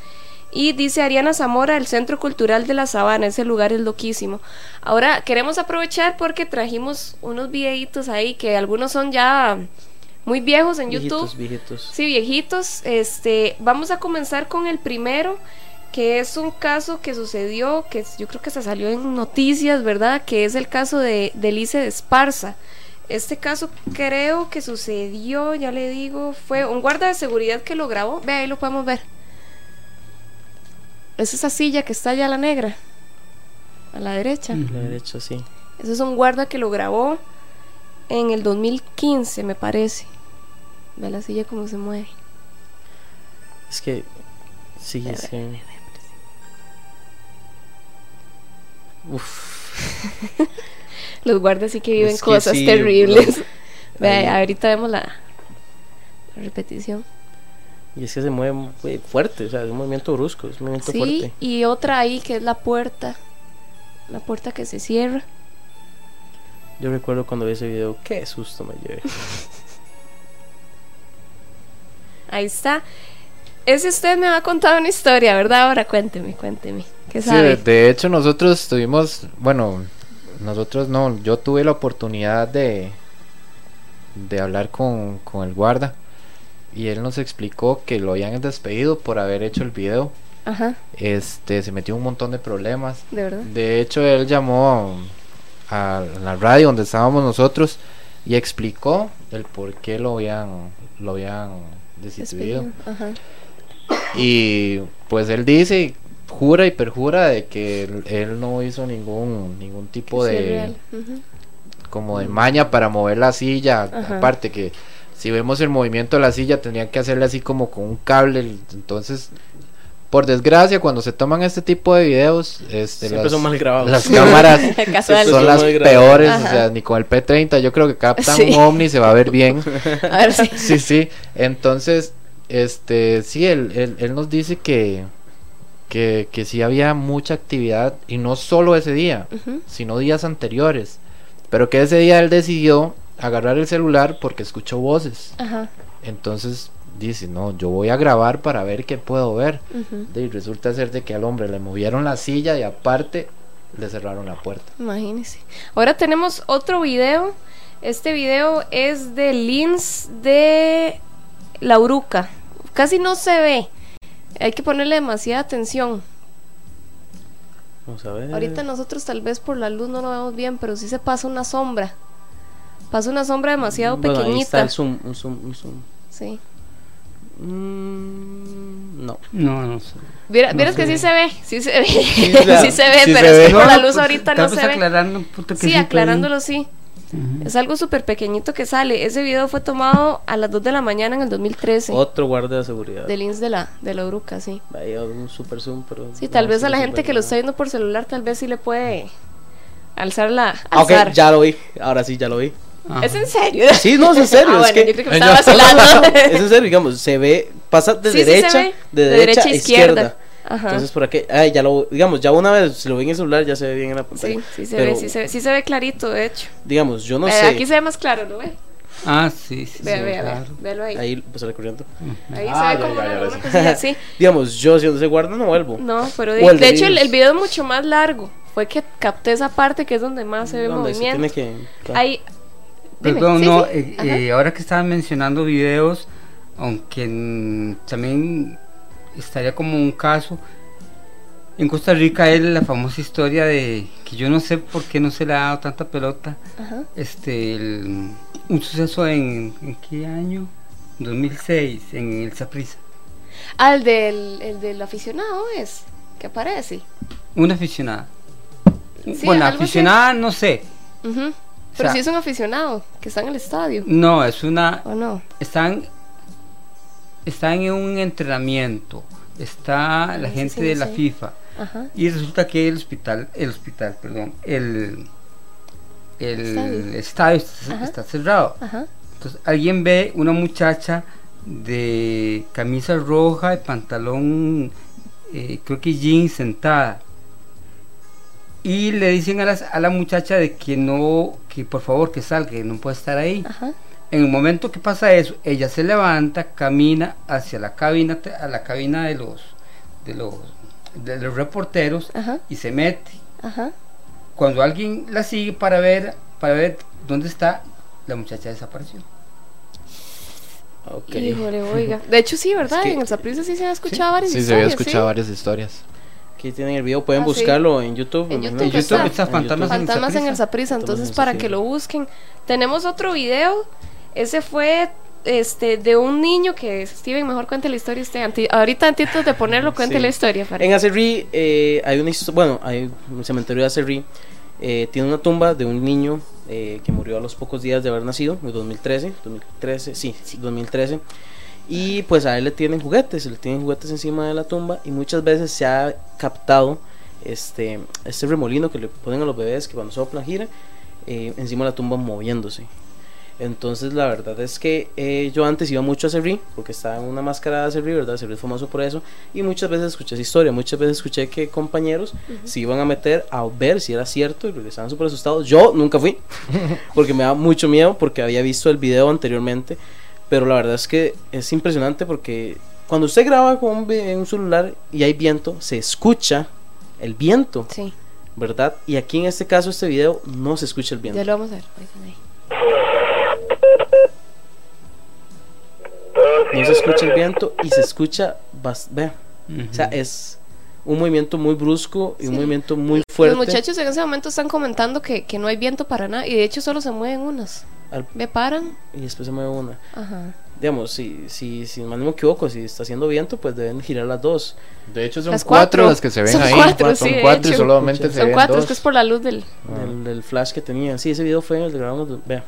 Y dice Ariana Zamora, el Centro Cultural de la Sabana, ese lugar es loquísimo. Ahora queremos aprovechar porque trajimos unos videitos ahí que algunos son ya muy viejos en Viejitos, YouTube. viejitos. Sí, viejitos. Este, vamos a comenzar con el primero, que es un caso que sucedió, que yo creo que se salió en noticias, ¿verdad? Que es el caso de, de Lice de Esparza. Este caso creo que sucedió, ya le digo, fue un guarda de seguridad que lo grabó. Ve, ahí lo podemos ver. Es esa silla que está allá a la negra, a la derecha. Mm. La derecha, sí. Ese es un guarda que lo grabó en el 2015, me parece. Ve la silla cómo se mueve. Es que. Sí, que. Uf. Los guardas sí que viven Es que cosas sí, terribles. no. Ve, Ahí. ahorita vemos la, la repetición. Y es que se mueve fuerte, o sea, es un movimiento brusco, es un movimiento Sí, fuerte. y otra ahí que es la puerta. La puerta que se cierra. Yo recuerdo cuando vi ese video, qué susto me llevé. Ahí está. Ese usted me ha contado una historia, ¿verdad? Ahora cuénteme, cuénteme. ¿Qué Sí, sabe? de, de hecho nosotros tuvimos, bueno, nosotros no, yo tuve la oportunidad de, de hablar con, con el guarda y él nos explicó que lo habían despedido por haber hecho el video. Ajá, Este, se metió un montón de problemas. de verdad. De hecho, él llamó a la radio donde estábamos nosotros y explicó el por qué lo habían, lo habían destituido. Despedido. Ajá. Y pues él dice, jura y perjura de que él, él no hizo ningún ningún tipo Que sí de como de maña para mover la silla. Ajá. Aparte que si vemos el movimiento de la silla tendrían que hacerle así como con un cable. Entonces, por desgracia, cuando se toman este tipo de videos, este, Siempre las, son mal grabados. las cámaras son las peores. Ajá. O sea, ni con el P30 yo creo que captan Sí. un ovni se va a ver bien. A ver si. Sí, sí. Entonces, este, sí, él, él, él nos dice que, que, que sí había mucha actividad y no solo ese día, sino días anteriores. Pero que ese día él decidió agarrar el celular porque escuchó voces. Ajá. Entonces dice, no, yo voy a grabar para ver qué puedo ver. Y resulta ser de que al hombre le movieron la silla y aparte le cerraron la puerta. Imagínese. Ahora tenemos otro video. Este video es de Lins de La Uruca. Casi no se ve. Hay que ponerle demasiada atención. Vamos a ver. Ahorita nosotros tal vez por la luz no lo vemos bien, pero sí se pasa una sombra. Pasa una sombra demasiado Bueno, ahí está pequeñita. el zoom, un zoom, un zoom. Sí. Mm, no. No, no sé. Viera- No Vieras que se sí ve. se ve, sí se ve, sí, sea, se ve, sí pero se es ve. que por la luz pues, ahorita no se ve. aclarando un punto que Sí, Ujú. Es algo súper pequeñito que sale. Ese video fue tomado a las 2 de la mañana en el 2013. Otro guardia de seguridad. Del INS de la, de la Uruca, sí. Ahí un super zoom, pero. Sí, tal no, vez a la gente que lo está viendo por celular, tal vez sí le puede alzar la. Ah, Ok, alzar. ya lo vi. Ahora sí, ya lo vi. Ajá. ¿Es en serio? Sí, no, es en serio. Ah, es bueno, que. que me estaba es en serio, digamos, se ve, pasa de Sí, sí se derecha, ve, de, de derecha, derecha a izquierda. izquierda. Ajá. Entonces por aquí, ay, ya lo, digamos, ya una vez si lo vi en el celular ya se ve bien en la pantalla. Sí, sí se Pero, ve, sí se ve, sí se ve clarito, de hecho. Digamos, yo no Eh, sé. Aquí se ve más claro, ¿no ve? Ah, sí, sí. Vea, vea, claro. véalo ahí. Ahí pues sale corriendo. Ahí Ah, se ve ya, como ya, una, ya, una sí. cosilla así. digamos, yo si donde se guarda no vuelvo. No, pero de, el de hecho el, video es mucho más largo. Fue que capté esa parte que es donde más se ve Donde se movimiento. tiene que. Ahí. dime, Perdón, sí, no, sí, eh, eh, ahora que estaban mencionando videos, aunque mm, también estaría como un caso, en Costa Rica es la famosa historia de que yo no sé por qué no se le ha dado tanta pelota, Ajá. este, el- un suceso en, ¿en qué año? 2006, en el Saprissa. Ah, el del, el del aficionado es. Que aparece. Una aficionada. Sí, bueno, aficionada no sé. Pero sea- sí es un aficionado que está en el estadio. No, es una ¿O no? están están en un entrenamiento está la sí, gente sí, de la. FIFA Ajá. y resulta que el hospital el hospital perdón el el Estadio. está cerrado Ajá. entonces alguien ve una muchacha de camisa roja y pantalón eh, creo que jeans sentada y le dicen a, las- a la muchacha de que no que por favor que salga que no puede estar ahí Ajá. En el momento que pasa eso, ella se levanta, camina hacia la cabina, te- a la cabina de los, de los, de los reporteros Ajá. y se mete. Ajá. Cuando alguien la sigue para ver, para ver dónde está, la muchacha desapareció. Ok. Híjole, oiga. De hecho, sí, ¿verdad? Es que- en el Saprissa sí se han escuchado varias Sí, se había historias. escuchado ¿sí? varias historias. Aquí tienen el video, pueden Ah, sí. buscarlo en YouTube. En YouTube. En YouTube está. está Fantasmas en en el Saprissa. Entonces en para que lo busquen. Tenemos otro video. Ese fue este de un niño que Steven mejor cuente la historia usted. Ahorita antes de ponerlo cuente Sí. la historia. para- En Acerrí eh, hay una bueno, hay un cementerio de Acerrí, eh, tiene una tumba de un niño eh, que murió a los pocos días de haber nacido, en 2013, 2013, sí, sí, 2013. Y pues a él le tienen juguetes, le tienen juguetes encima de la tumba y muchas veces se ha captado este, este remolino que le ponen a los bebés que cuando soplan gira eh, encima de la tumba moviéndose. Entonces la verdad es que eh, yo antes iba mucho a Cerrí, porque estaba en una máscara de Cerrí, ¿verdad? Cerrí es famoso por eso. Y muchas veces escuché esa historia, muchas veces escuché que compañeros se iban a meter a ver si era cierto y regresaban súper asustados. Yo nunca fui, porque me da mucho miedo, porque había visto el video anteriormente. Pero la verdad es que es impresionante porque cuando usted graba con un, vi- un celular y hay viento, se escucha el viento, Sí, ¿verdad? Y aquí en este caso, este video, no se escucha el viento. ya lo vamos a ver. oigan ahí. No se escucha el viento y se escucha, bas- vea, Ujú. o sea, es un movimiento muy brusco y un movimiento muy fuerte. Los muchachos en ese momento están comentando que, que no hay viento para nada y de hecho solo se mueven unas. al- Me paran. y después se mueve una. Ajá. Digamos, si, si, si mal no me equivoco, si está haciendo viento, pues deben girar las dos. De hecho, son Las cuatro, cuatro. las que se ven Son ahí. cuatro, son sí, de cuatro y solamente se Son ven cuatro, dos. es que es por la luz del. Ah. Del, del flash que tenía. Sí, ese video fue el que grabamos. Vea.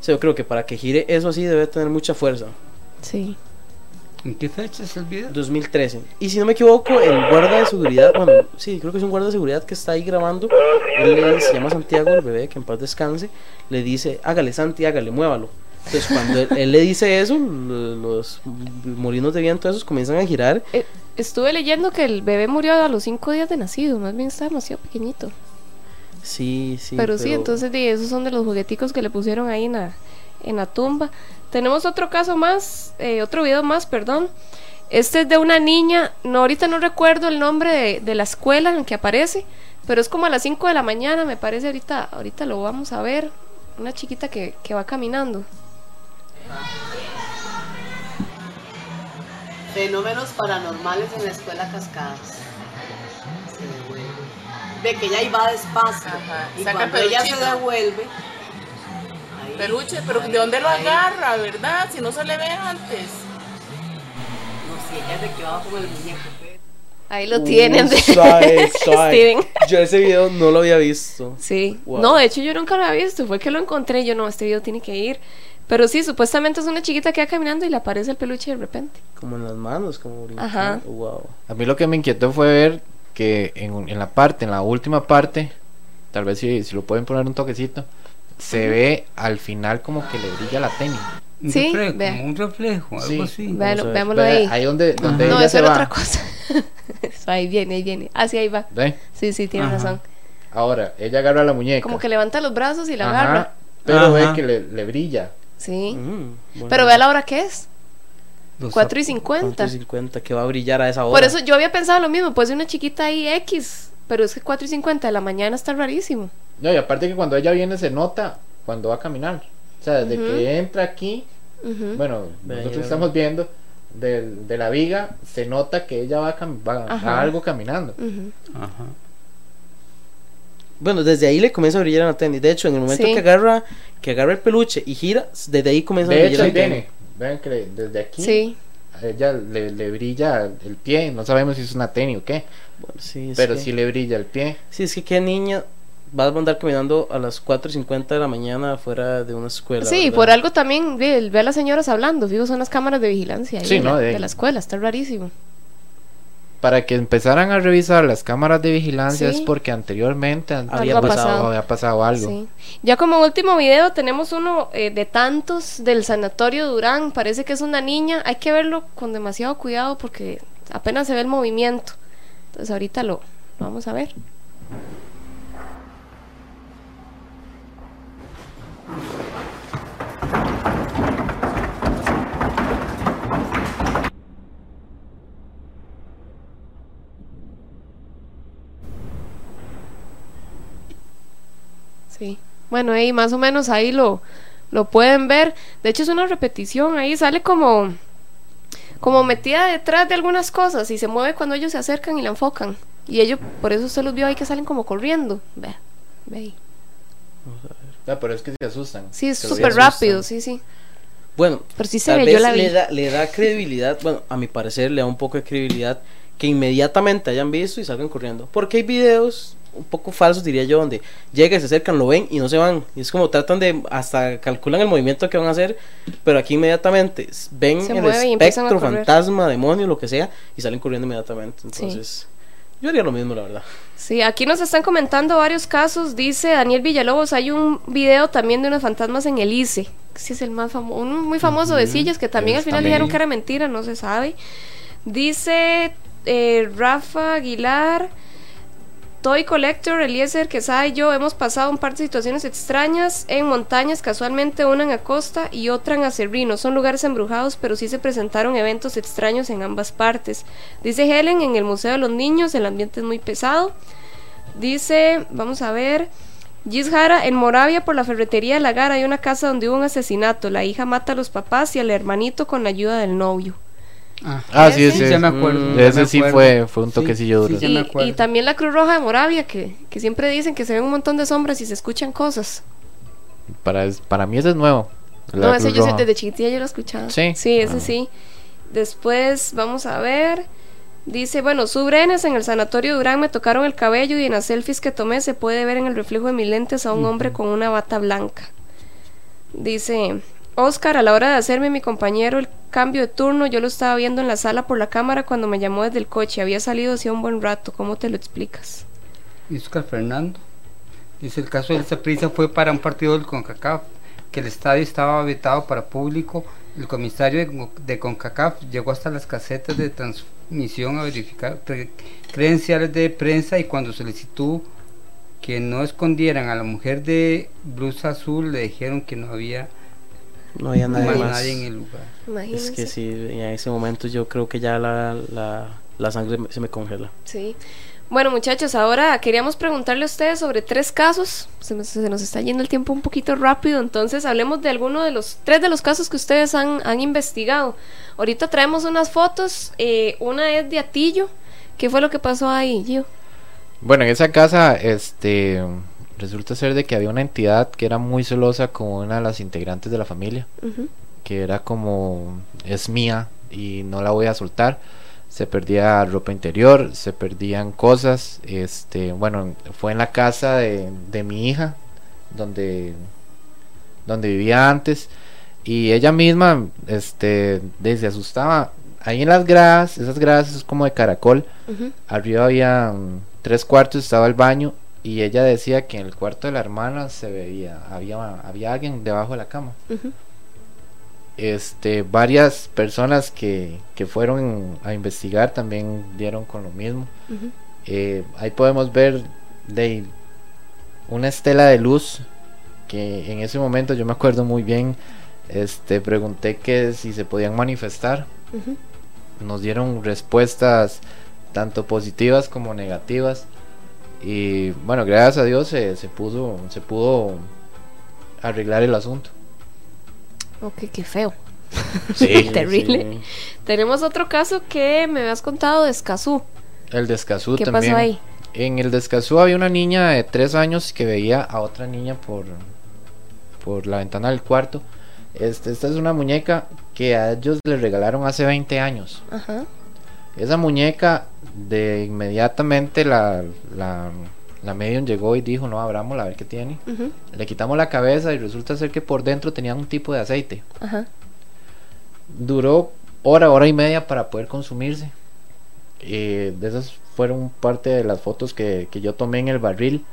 Sí, yo creo que para que gire eso así debe tener mucha fuerza. Sí. ¿En qué fecha es el video? 2013. Y si no me equivoco, el guarda de seguridad, bueno, sí, creo que es un guarda de seguridad que está ahí grabando. Él le- se llama Santiago, el bebé, que en paz descanse. Le dice, hágale Santi, hágale, muévalo. Entonces cuando él, él le dice eso, lo- los molinos de viento esos comienzan a girar. Eh, estuve leyendo que el bebé murió a los cinco días de nacido, más bien está demasiado pequeñito. Sí, sí. pero, sí, entonces esos son de los jugueticos que le pusieron ahí en la, en la tumba. Tenemos otro caso más, eh, otro video más, perdón. Este es de una niña, no ahorita no recuerdo el nombre de, de la escuela en que aparece, pero es como a las 5 de la mañana, me parece ahorita, ahorita lo vamos a ver. Una chiquita que, que va caminando. Fenómenos paranormales en la escuela Cascadas. Se devuelve. Ve que ella iba despacio. Ajá, Y cuando el ella se devuelve, peluche, pero ¿de dónde lo agarra, verdad? Si no se le ve antes. No sé, ella se quedaba con el muñeco. pues. Ahí lo tienen. Uh, suave, suave. Steven. Yo ese video no lo había visto. Sí. Wow. No, de hecho yo nunca lo había visto. Fue que lo encontré. Yo no, este video tiene que ir. Pero sí, supuestamente es una chiquita que va caminando y le aparece el peluche de repente. Como en las manos, como brincando. Ajá. Wow. A mí lo que me inquietó fue ver que en la parte, en la última parte, tal vez si, si lo pueden poner un toquecito, se ve al final como que le brilla la tenis. Un Sí, reflejo, vea. como un reflejo, algo Sí. así. Véalo, veámoslo Ve, ahí. Ahí donde, donde no, eso se era va. otra cosa. Eso, ahí viene, ahí viene. Ah, sí, ahí va. ¿Ve? Sí, sí, tiene Ajá. razón. Ahora, ella agarra la muñeca. Como que levanta los brazos y la Ajá, agarra. Pero ve que le, le brilla. Sí. Mm, bueno. Pero vea la hora que es. Los 4 y zap- 50. 4 y 50 que va a brillar a esa hora. Por eso yo había pensado lo mismo. Puede ser una chiquita ahí X. Pero es que 4 y 50 de la mañana está rarísimo. No, y aparte que cuando ella viene se nota cuando va a caminar. O sea, desde que entra aquí, bueno, nosotros estamos viendo del- de, la viga, se nota que ella va, cam- va, Ajá. algo caminando. Ajá. Bueno, desde ahí le comienza a brillar la tenis. De hecho, en el momento Sí. que agarra que agarra el peluche y gira, desde ahí comienza a De brillar hecho, ahí la tenis. viene. Vean que desde aquí Sí. a ella le, le brilla el pie. No sabemos si es una tenis o qué, Bueno, sí, es pero que, sí le brilla el pie. sí, es que qué niña va a andar caminando a las 4 y 50 de la mañana afuera de una escuela. Sí, ¿verdad? por algo también ve, ve a las señoras hablando. Digo, son las cámaras de vigilancia ahí Sí, de, ¿no? la, De- de la escuela. Está rarísimo. Para que empezaran a revisar las cámaras de vigilancia Sí. es porque anteriormente an- Había Algo pasado. pasado. había pasado algo. Sí. Ya como último video tenemos uno eh, de tantos del sanatorio Durán. Parece que es una niña. Hay que verlo con demasiado cuidado porque apenas se ve el movimiento. Entonces ahorita lo, lo vamos a ver. Sí. Bueno, ahí más o menos ahí lo, lo pueden ver. De hecho es una repetición, ahí sale como como metida detrás de algunas cosas y se mueve cuando ellos se acercan y la enfocan. Y ellos, por eso usted los vio ahí que salen como corriendo. Ve, ve ahí. Ah, pero es que se asustan. Sí, es súper rápido, sí, sí. Bueno, Pero sí se tal ve, vez yo la vi. le, da, le da credibilidad, bueno, a mi parecer le da un poco de credibilidad que inmediatamente hayan visto y salgan corriendo. Porque hay videos un poco falsos, diría yo, donde llegan, se acercan, lo ven y no se van. Y es como tratan de, hasta calculan el movimiento que van a hacer, pero aquí inmediatamente ven Se el espectro, fantasma, demonio, lo que sea, y salen corriendo inmediatamente. Entonces, yo haría lo mismo, la verdad. Sí, aquí nos están comentando varios casos. Dice Daniel Villalobos, hay un video también de unos fantasmas en el ICE. Sí, es el más famoso, uno muy famoso de sillas que también al final también. dijeron que era mentira, no se sabe. Dice eh, Rafa Aguilar, Toy Collector, Eliezer, Quesada y yo hemos pasado un par de situaciones extrañas en montañas, casualmente una en Acosta y otra en Acerrino. Son lugares embrujados, pero sí se presentaron eventos extraños en ambas partes. Dice Helen, en el Museo de los Niños el ambiente es muy pesado. Dice, vamos a ver, Gis Jara, en Moravia por la ferretería de la Gara hay una casa donde hubo un asesinato. La hija mata a los papás y al hermanito con la ayuda del novio. Ah, sí, Ese. ya me acuerdo. Mm, ese me sí acuerdo. fue- fue un toquecillo sí, duro. ya me Y, acuerdo. y también la Cruz Roja de Moravia, que, que siempre dicen que se ven un montón de sombras y se escuchan cosas. Para, para mí ese es nuevo. La no, ese Cruz yo desde chiquitilla yo lo escuchaba. Sí. Sí, ese Ah. sí. Después, vamos a ver. Dice, bueno, subrenes en el sanatorio Durán me tocaron el cabello y en las selfies que tomé se puede ver en el reflejo de mis lentes a un hombre con una bata blanca. Dice, Oscar, a la hora de hacerme mi compañero el cambio de turno, yo lo estaba viendo en la sala por la cámara cuando me llamó desde el coche. Había salido hacía un buen rato. ¿Cómo te lo explicas? Oscar Fernando. Dice el caso de esta prisa fue para un partido del CONCACAF, que el estadio estaba vetado para público. El comisario de, CONCACAF llegó hasta las casetas de transmisión a verificar cre- credenciales de prensa y cuando solicitó que no escondieran a la mujer de blusa azul le dijeron que no había No había nadie más más. nadie en el lugar. Imagínense. Es que sí, en ese momento yo creo que ya la, la, la sangre se me congela. Sí. Bueno, muchachos, ahora queríamos preguntarle a ustedes sobre tres casos. Se nos, se nos está yendo el tiempo un poquito rápido, entonces hablemos de alguno de los tres de los casos que ustedes han, han investigado. Ahorita traemos unas fotos. eh, una es de Atillo. ¿Qué fue lo que pasó ahí, Gio? Bueno, en esa casa, este, resulta ser de que había una entidad que era muy celosa con una de las integrantes de la familia, que era como, es mía y no la voy a soltar. Se perdía ropa interior, se perdían cosas. Este, bueno, fue en la casa de, de mi hija, donde, donde vivía antes. Y ella misma, este, se asustaba. Ahí en las gradas, esas gradas es como de caracol. Arriba había tres cuartos, estaba el baño. Y ella decía que en el cuarto de la hermana se veía, había, había alguien debajo de la cama. Este, varias personas que, que fueron a investigar también dieron con lo mismo. Eh, ahí podemos ver de una estela de luz que en ese momento yo me acuerdo muy bien. Este, pregunté que si se podían manifestar. Nos dieron respuestas tanto positivas como negativas. Y bueno, gracias a Dios se, se pudo, se pudo arreglar el asunto. Ok, qué feo. Sí, Terrible. sí. Tenemos otro caso que me habías contado de Escazú. El de Escazú ¿Qué también. pasó ahí? En el de Escazú había una niña de tres años que veía a otra niña por, por la ventana del cuarto. Este, esta es una muñeca que a ellos le regalaron hace 20 años. Ajá. Esa muñeca de inmediatamente la, la, la medium llegó y dijo, no, abrámosla a ver qué tiene. Le quitamos la cabeza y resulta ser que por dentro tenía un tipo de aceite. Ajá. Duró hora, hora y media para poder consumirse. Eh, de esas fueron parte de las fotos que, que yo tomé en el barril.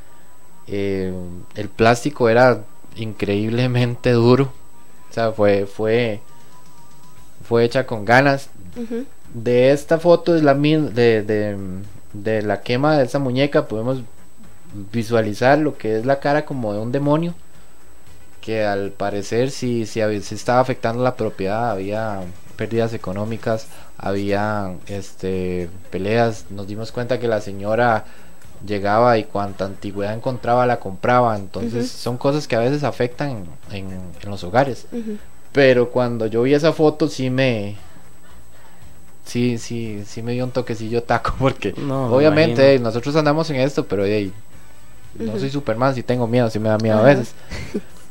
Eh, el plástico era increíblemente duro. O sea, fue, fue, fue hecha con ganas. Ujú. De esta foto es la de, de, de la quema de esa muñeca. Podemos visualizar lo que es la cara como de un demonio. Que al parecer sí estaba afectando la propiedad. Había pérdidas económicas. Había este, peleas. Nos dimos cuenta que la señora llegaba y cuanta antigüedad encontraba la compraba. Entonces son cosas que a veces afectan en, en los hogares. Pero cuando yo vi esa foto sí me... Sí, sí, sí me dio un toquecillo taco porque No, obviamente eh, nosotros andamos en esto, pero ey, no soy Superman, sí tengo miedo, sí me da miedo a veces.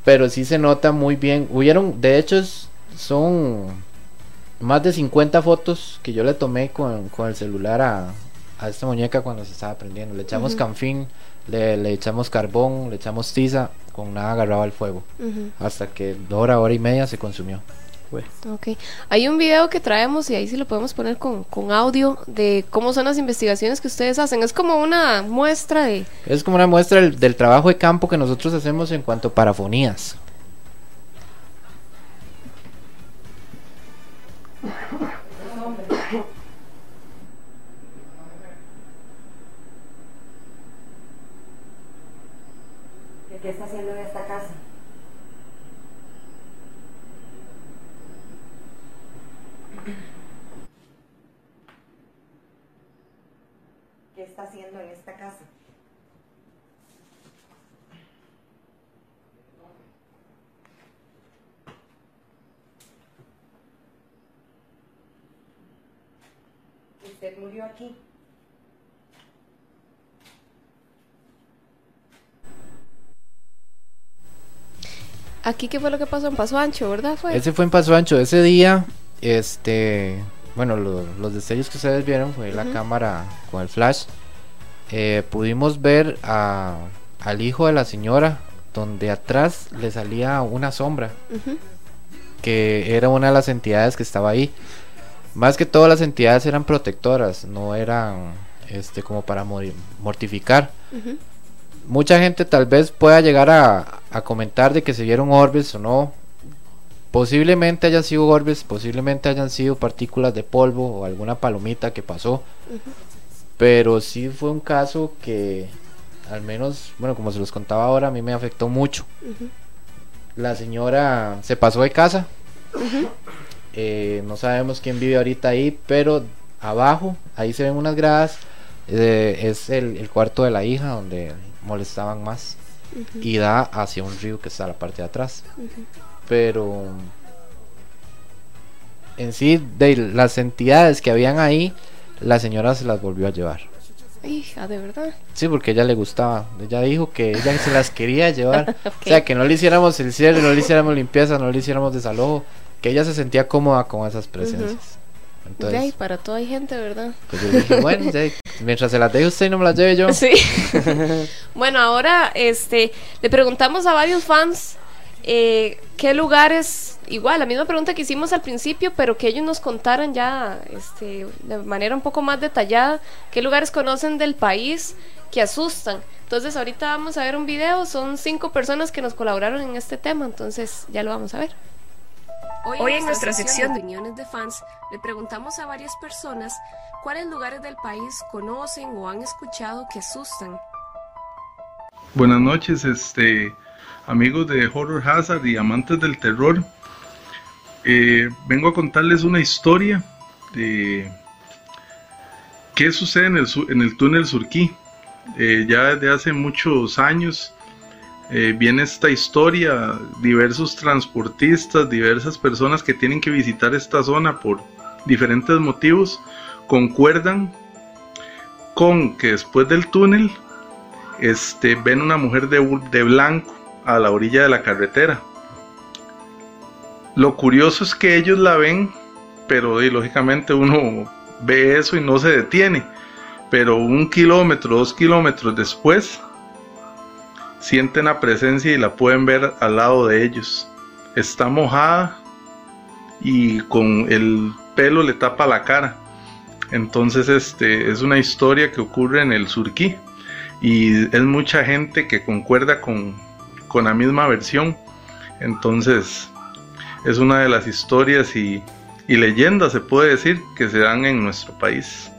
Pero sí se nota muy bien. Hubieron, de hecho, son más de 50 fotos que yo le tomé con, con el celular a, a esta muñeca cuando se estaba prendiendo. Le echamos Ujú. canfín, le, le echamos carbón, le echamos tiza, con nada agarraba el fuego. Hasta que hora, hora y media se consumió. Ok. Hay un video que traemos y ahí sí lo podemos poner con, con audio de cómo son las investigaciones que ustedes hacen. Es como una muestra de... Es como una muestra del, del trabajo de campo que nosotros hacemos en cuanto a parafonías. ¿Qué está haciendo en esta casa? ¿Qué está haciendo en esta casa? Usted murió aquí. Aquí, ¿qué fue lo que pasó en Paso Ancho, verdad? Fue? Ese fue en Paso Ancho. Ese día, este, bueno, lo- los destellos que ustedes vieron fue la cámara con el flash. Eh, pudimos ver a- al hijo de la señora, donde atrás le salía una sombra, que era una de las entidades que estaba ahí. Más que todas las entidades eran protectoras, no eran, este, como para mortificar. Mucha gente tal vez pueda llegar a, a comentar de que se vieron orbes o no. Posiblemente hayan sido orbes, posiblemente hayan sido partículas de polvo o alguna palomita que pasó. Pero sí fue un caso que, al menos, bueno, como se los contaba ahora, a mí me afectó mucho. La señora se pasó de casa. Eh, no sabemos quién vive ahorita ahí, pero abajo, ahí se ven unas gradas. eh, es el, el cuarto de la hija donde molestaban más. Y da hacia un río que está a la parte de atrás. Pero en sí, de las entidades que habían ahí, la señora se las volvió a llevar. Hija, de verdad. Sí, porque ella le gustaba. Ella dijo que ella se las quería llevar. O sea, que no le hiciéramos el cierre, no le hiciéramos limpieza, no le hiciéramos desalojo. Que ella se sentía cómoda con esas presencias. Entonces, para toda hay gente, ¿verdad? Pues yo dije, bueno, mientras se las deje usted y no me las lleve yo. Sí. bueno, ahora este, le preguntamos a varios fans eh, qué lugares, igual, la misma pregunta que hicimos al principio, pero que ellos nos contaran ya este, de manera un poco más detallada, qué lugares conocen del país que asustan. Entonces ahorita vamos a ver un video, son cinco personas que nos colaboraron en este tema, entonces ya lo vamos a ver. Hoy, en nuestra sección de opiniones de fans le preguntamos a varias personas cuáles lugares del país conocen o han escuchado que asustan. Buenas noches, este amigos de Horror Hazard y amantes del terror. Eh, vengo a contarles una historia de qué sucede en el, en el túnel Surquí. Eh, ya desde hace muchos años eh, viene esta historia, diversos transportistas, diversas personas que tienen que visitar esta zona por diferentes motivos, concuerdan con que después del túnel este, ven una mujer de, de blanco a la orilla de la carretera. Lo curioso es que ellos la ven, pero lógicamente uno ve eso y no se detiene. Pero un kilómetro, dos kilómetros después, sienten la presencia y la pueden ver al lado de ellos. Está mojada y con el pelo le tapa la cara. Entonces este es una historia que ocurre en el Surquí y es mucha gente que concuerda con, con la misma versión. Entonces, es una de las historias y, y leyendas, se puede decir, que se dan en nuestro país.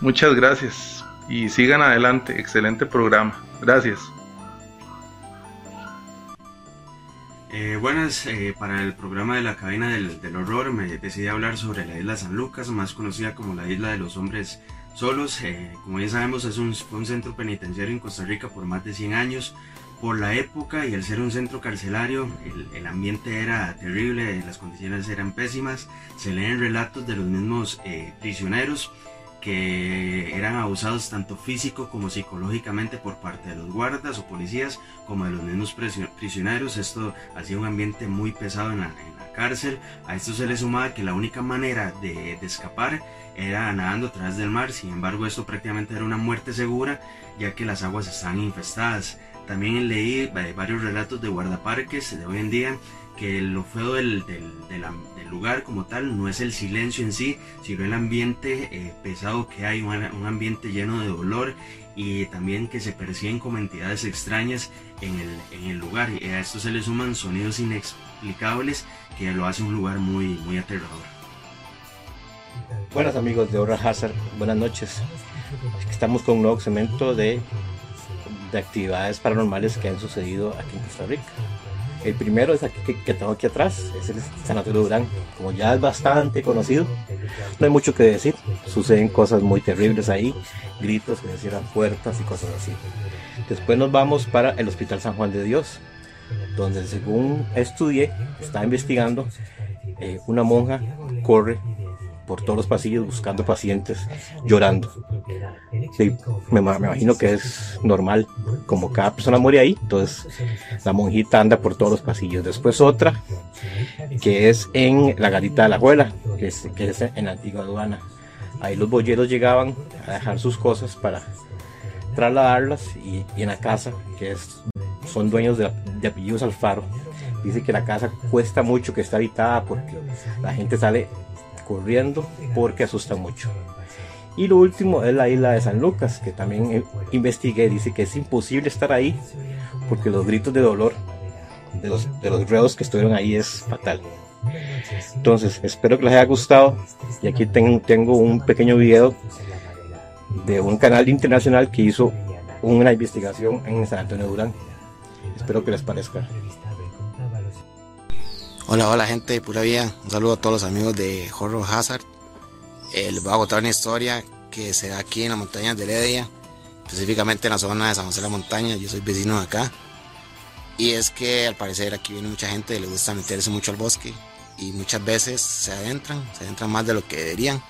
Muchas gracias y sigan adelante. Excelente programa. Gracias. Eh, buenas, eh, para el programa de la cadena del, horror me decidí hablar sobre la isla San Lucas, más conocida como la isla de los hombres solos. Eh, como ya sabemos es un, centro penitenciario en Costa Rica por más de 100 años por la época y al ser un centro carcelario, el, ambiente era terrible, las condiciones eran pésimas. Se leen relatos de los mismos prisioneros que eran abusados tanto físico como psicológicamente por parte de los guardas o policías como de los mismos prisioneros. Esto hacía un ambiente muy pesado en la, cárcel. A esto se le sumaba que la única manera de, de escapar era nadando a través del mar. Sin embargo, esto prácticamente era una muerte segura ya que las aguas estaban infestadas. También leí eh, varios relatos de guardaparques de hoy en día que lo feo del, lugar como tal no es el silencio en sí, sino el ambiente eh, pesado que hay, un, ambiente lleno de dolor y también que se perciben como entidades extrañas en el, lugar. Y a esto se le suman sonidos inexplicables que lo hace un lugar muy, muy aterrador. Buenas amigos de Horror Hazard, buenas noches. Estamos con un nuevo segmento de de actividades paranormales que han sucedido aquí en Costa Rica. El primero es aquí que, tengo aquí atrás, es el Sanatorio Durán. Como ya es bastante conocido, no hay mucho que decir. Suceden cosas muy terribles ahí, gritos que se cierran puertas y cosas así. Después nos vamos para el Hospital San Juan de Dios, donde según estudié, está investigando, eh, una monja corre por todos los pasillos buscando pacientes, llorando. me, imagino que es normal, como cada persona muere ahí, entonces la monjita anda por todos los pasillos. Después otra, que es en la garita de la abuela, que es, que es en la antigua aduana. Ahí los bolleros llegaban a dejar sus cosas para trasladarlas y, en la casa, que es, son dueños de, de apellidos Alfaro, dice que la casa cuesta mucho que está habitada porque la gente sale corriendo porque asusta mucho. Y lo último es la isla de San Lucas, que también eh, investigué, dice que es imposible estar ahí porque los gritos de dolor de los, de los reos que estuvieron ahí es fatal. Entonces, espero que les haya gustado. Y aquí tengo, tengo un pequeño video de un canal internacional que hizo una investigación en San Antonio Durán. Espero que les parezca. Hola, hola gente de Pura Vida, un saludo a todos los amigos de Horror Hazard. Eh, les voy a contar una historia que se da aquí en las montañas de Heredia, específicamente en la zona de San José de la Montaña, yo soy vecino de acá. Y es que al parecer aquí viene mucha gente que le gusta meterse mucho al bosque y muchas veces se adentran, se adentran más de lo que deberían.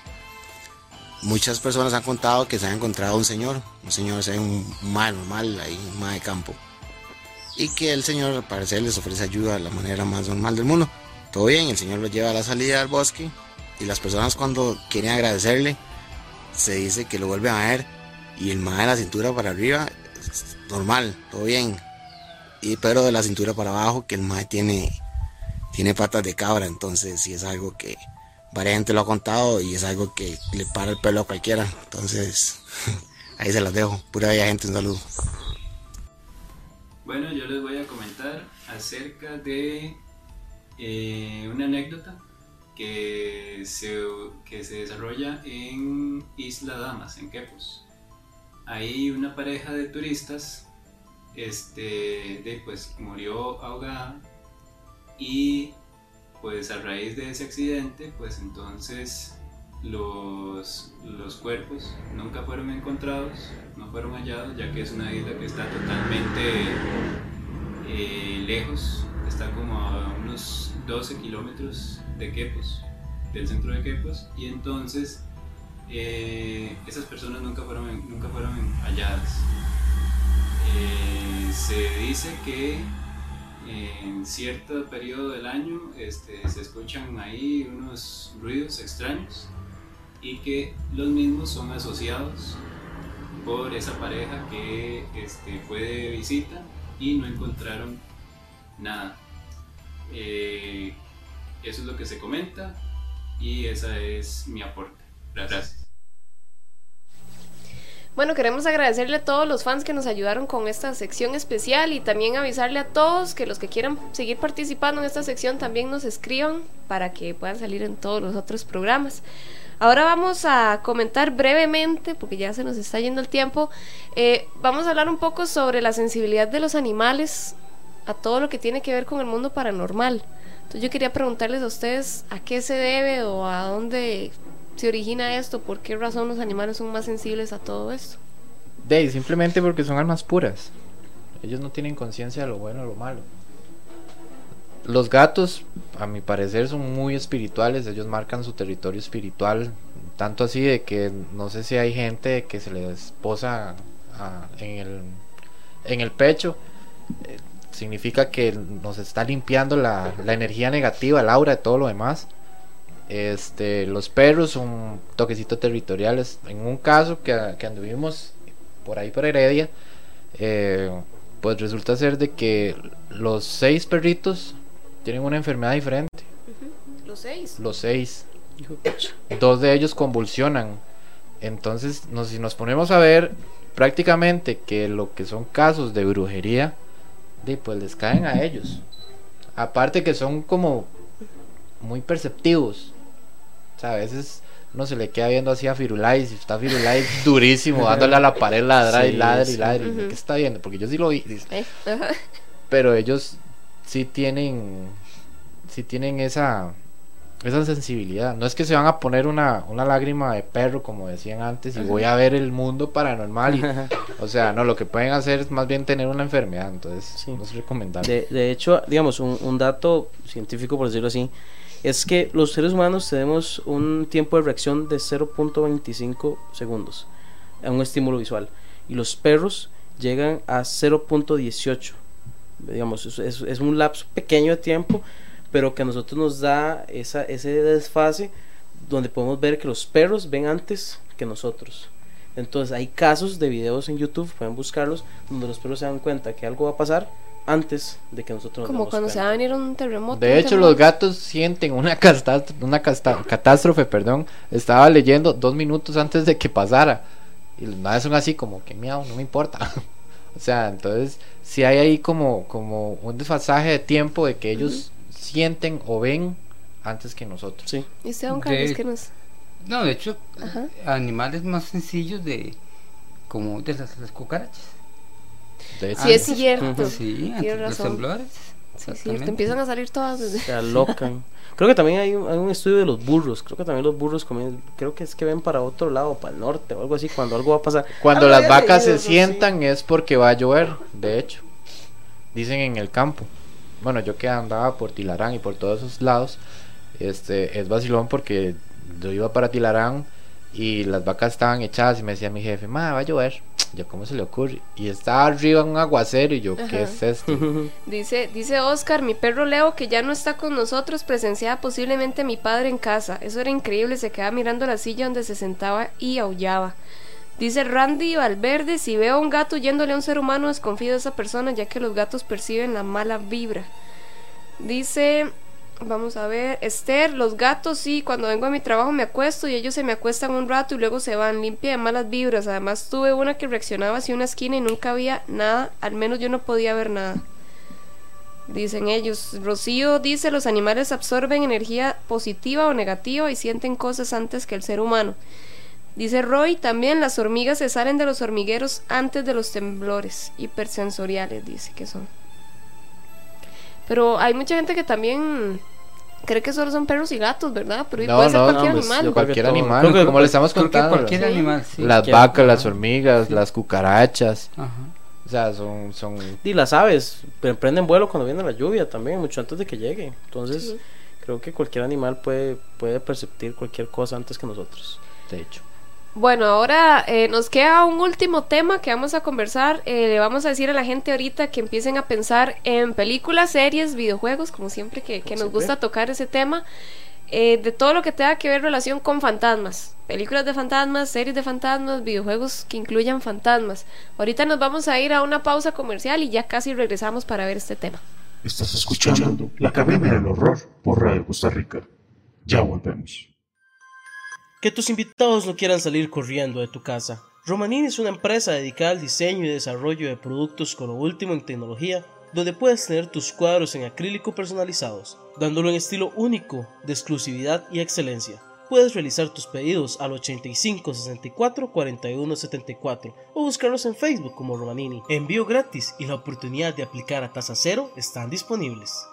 muchas personas han contado que se ha encontrado un señor, un señor, un mal normal, ahí, un mal de campo. Y que el señor al parecer les ofrece ayuda de la manera más normal del mundo. Todo bien, el señor lo lleva a la salida del bosque y las personas cuando quieren agradecerle, se dice que lo vuelven a ver y el mae de la cintura para arriba, normal, todo bien. Y pero de la cintura para abajo, que el mae tiene, tiene patas de cabra, entonces sí es algo que varias gente lo ha contado y es algo que le para el pelo a cualquiera. Entonces, ahí se las dejo. Pura bella gente, un saludo. Bueno, yo les voy a comentar acerca de eh, una anécdota que se, que se desarrolla en Isla Damas, en Quepos. Ahí una pareja de turistas este, de, pues, murió ahogada y pues a raíz de ese accidente, pues entonces los, los cuerpos nunca fueron encontrados, no fueron hallados, ya que es una isla que está totalmente eh, lejos, está como a unos 12 kilómetros de Quepos, del centro de Quepos, y entonces eh, esas personas nunca fueron, nunca fueron halladas. Eh, se dice que en cierto periodo del año este, se escuchan ahí unos ruidos extraños y que los mismos son asociados por esa pareja que este, fue de visita y no encontraron nada. Eh, eso es lo que se comenta y esa es mi aporte. Gracias. Bueno, queremos agradecerle a todos los fans que nos ayudaron con esta sección especial y también avisarle a todos que los que quieran seguir participando en esta sección también nos escriban para que puedan salir en todos los otros programas. Ahora vamos a comentar brevemente, porque ya se nos está yendo el tiempo, eh, vamos a hablar un poco sobre la sensibilidad de los animales a todo lo que tiene que ver con el mundo paranormal. Entonces yo quería preguntarles a ustedes a qué se debe o a dónde se origina esto? ¿Por qué razón los animales son más sensibles a todo esto? De simplemente porque son almas puras. Ellos no tienen conciencia de lo bueno o lo malo. Los gatos, a mi parecer, son muy espirituales. Ellos marcan su territorio espiritual. Tanto así de que no sé si hay gente que se les posa en, el, en el pecho. Eh, significa que nos está limpiando la, la energía negativa, el aura todo lo demás. Este, los perros son toquecitos territoriales. En un caso que, que anduvimos por ahí por Heredia, eh, pues resulta ser de que los seis perritos tienen una enfermedad diferente. Los seis. Los seis. Dos de ellos convulsionan. Entonces, si nos ponemos a ver prácticamente que lo que son casos de brujería, pues les caen a ellos. Aparte que son como muy perceptivos a veces no se le queda viendo así a Firulais y está Firulais durísimo, dándole a la pared ladra y ladra y ladra. ¿Qué está viendo? Porque yo sí lo vi. Eh, Pero ellos sí tienen, sí tienen esa, esa sensibilidad. No es que se van a poner una, una lágrima de perro, como decían antes, y voy a ver el mundo paranormal. o sea, no, lo que pueden hacer es más bien tener una enfermedad. Entonces, no es recomendable. De, de hecho, digamos, un, un dato científico, por decirlo así es que los seres humanos tenemos un tiempo de reacción de 0.25 segundos a un estímulo visual y los perros llegan a 0.18 digamos es, es, un lapso pequeño de tiempo pero que a nosotros nos da esa, ese desfase donde podemos ver que los perros ven antes que nosotros entonces hay casos de videos en YouTube pueden buscarlos donde los perros se dan cuenta que algo va a pasar antes de que nosotros Como cuando se va a venir un terremoto. De hecho, los gatos sienten una, una catástrofe, perdón. Estaba leyendo dos minutos antes de que pasara. Y madres son así como que miau, no me importa. o sea, entonces, si hay ahí como, como un desfasaje de tiempo de que ellos sienten o ven antes que nosotros. Sí. ¿Y usted, don Carlos, qué nos.? No, de hecho, animales más sencillos de. como de las cucarachas sí, es cierto. Sí, los temblores. Sí, cierto. Empiezan a salir todas desde... Se alocan. Creo que también hay un, estudio de los burros. Creo que también los burros comen, creo que es que ven para otro lado, para el norte o algo así, cuando algo va a pasar. Cuando las vacas se sientan es porque va a llover, de hecho. Dicen en el campo. Bueno, yo que andaba por Tilarán y por todos esos lados, este es vacilón porque yo iba para Tilarán y las vacas estaban echadas y me decía mi jefe, ma, va a llover. Yo, ¿cómo se le ocurre? Y estaba arriba un aguacero y yo, ¿qué es esto? Dice, dice Oscar, mi perro Leo, que ya no está con nosotros, presenciaba posiblemente a mi padre en casa. Eso era increíble, se quedaba mirando la silla donde se sentaba y aullaba. Dice Randy Valverde, si veo a un gato yéndole a un ser humano, desconfío de esa persona, ya que los gatos perciben la mala vibra. Dice, vamos a ver, Esther, los gatos sí, cuando vengo a mi trabajo me acuesto y ellos se me acuestan un rato y luego se van, limpia de malas vibras. Además tuve una que reaccionaba hacia una esquina y nunca había nada, al menos yo no podía ver nada. Dicen ellos. Rocío dice, los animales absorben energía positiva o negativa y sienten cosas antes que el ser humano. Dice Roy, también las hormigas se salen de los hormigueros antes de los temblores hipersensoriales, dice que son. Pero hay mucha gente que también cree que solo son perros y gatos, ¿verdad? Pero No, puede ser no, cualquier no, pues, animal. yo cualquier animal, Creo que como le estamos contando. cualquier las- animal, sí. Las Cualquier- vacas, las ajá. hormigas, las cucarachas. Ajá. O sea, son, son Y las aves pre- prenden vuelo cuando viene la lluvia también, mucho antes de que llegue. Entonces, Sí. creo que cualquier animal puede, puede percibir cualquier cosa antes que nosotros. De hecho. Bueno, ahora eh, nos queda un último tema que vamos a conversar. Eh, le vamos a decir a la gente ahorita que empiecen a pensar en películas, series, videojuegos, como siempre que, que nos siempre. gusta tocar ese tema, eh, de todo lo que tenga que ver relación con fantasmas. Películas de fantasmas, series de fantasmas, videojuegos que incluyan fantasmas. Ahorita nos vamos a ir a una pausa comercial y ya casi regresamos para ver este tema. Estás escuchando La Cabina del Horror por Radio Costa Rica. Ya volvemos. Que tus invitados no quieran salir corriendo de tu casa. Romanini es una empresa dedicada al diseño y desarrollo de productos con lo último en tecnología, donde puedes tener tus cuadros en acrílico personalizados, dándolo un estilo único de exclusividad y excelencia. Puedes realizar tus pedidos al 85 64 41 74 o buscarlos en Facebook como Romanini. Envío gratis y la oportunidad de aplicar a tasa cero están disponibles.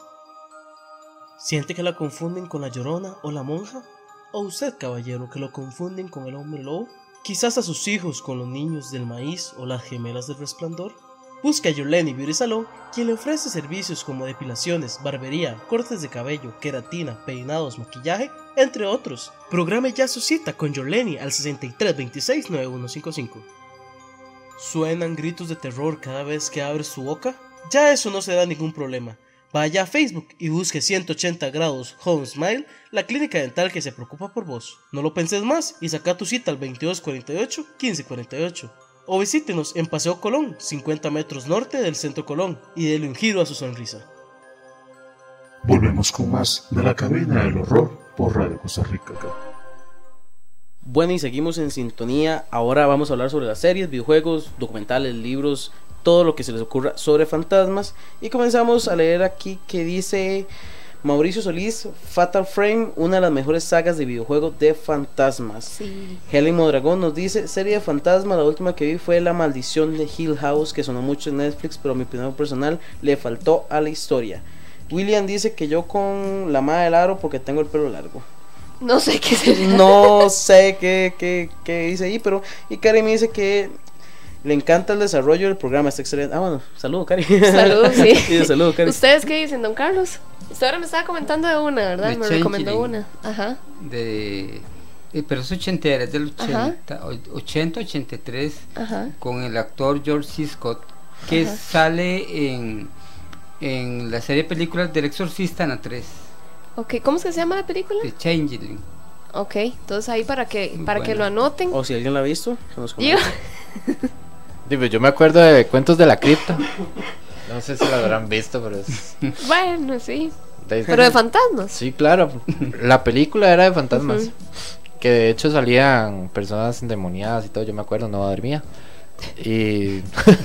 ¿Siente que la confunden con la llorona o la monja? ¿O usted, caballero, que lo confunden con el hombre lobo? Quizás a sus hijos con los niños del maíz o las gemelas del resplandor. Busque a Yoleni Beauty Salon, quien le ofrece servicios como depilaciones, barbería, cortes de cabello, queratina, peinados, maquillaje, entre otros. Programe ya su cita con Yoleni al 6326 9155. ¿Suenan gritos de terror cada vez que abres su boca? Ya eso no se da ningún problema. Vaya a Facebook y busque 180 grados Home Smile, la clínica dental que se preocupa por vos. No lo penses más y saca tu cita al 2248-1548. O visítenos en Paseo Colón, 50 metros norte del Centro Colón, y déle un giro a su sonrisa. Volvemos con más de La Cabina del Horror por Radio Costa Rica. Bueno, y seguimos en sintonía. Ahora vamos a hablar sobre las series, videojuegos, documentales, libros, todo lo que se les ocurra sobre fantasmas. Y comenzamos a leer aquí que dice Mauricio Solís, Fatal Frame, una de las mejores sagas de videojuegos de fantasmas. Sí. Helen Modragón nos dice, serie de fantasmas, la última que vi fue La Maldición de Hill House, que sonó mucho en Netflix, pero mi opinión personal le faltó a la historia. William dice que yo con la madre del aro porque tengo el pelo largo. No sé qué será. No sé qué, qué, qué dice ahí, pero. Y Cari me dice que le encanta el desarrollo del programa, está excelente. Ah, bueno, saludo, Cari. Saludos, sí. saludo, Cari. ¿Ustedes qué dicen, don Carlos? Usted ahora me estaba comentando de una, ¿verdad? De me recomendó una. Ajá. de eh, pero es ochentera, es del Ajá. 80, o- 80 83 Ajá. con el actor George C. Scott que Ajá. sale en en la serie de películas del Exorcista en la 3 Ok, ¿cómo es que se llama la película? de Changeling. Ok, entonces ahí para que, para que Bueno. lo anoten. O si alguien la ha visto, que nos comente. Digo, yo me acuerdo de Cuentos de la Cripta. No sé si lo habrán visto, pero es... bueno, sí. de- Pero de fantasmas. Sí, claro. La película era de fantasmas. Que de hecho salían personas endemoniadas y todo, yo me acuerdo, no dormía. Y,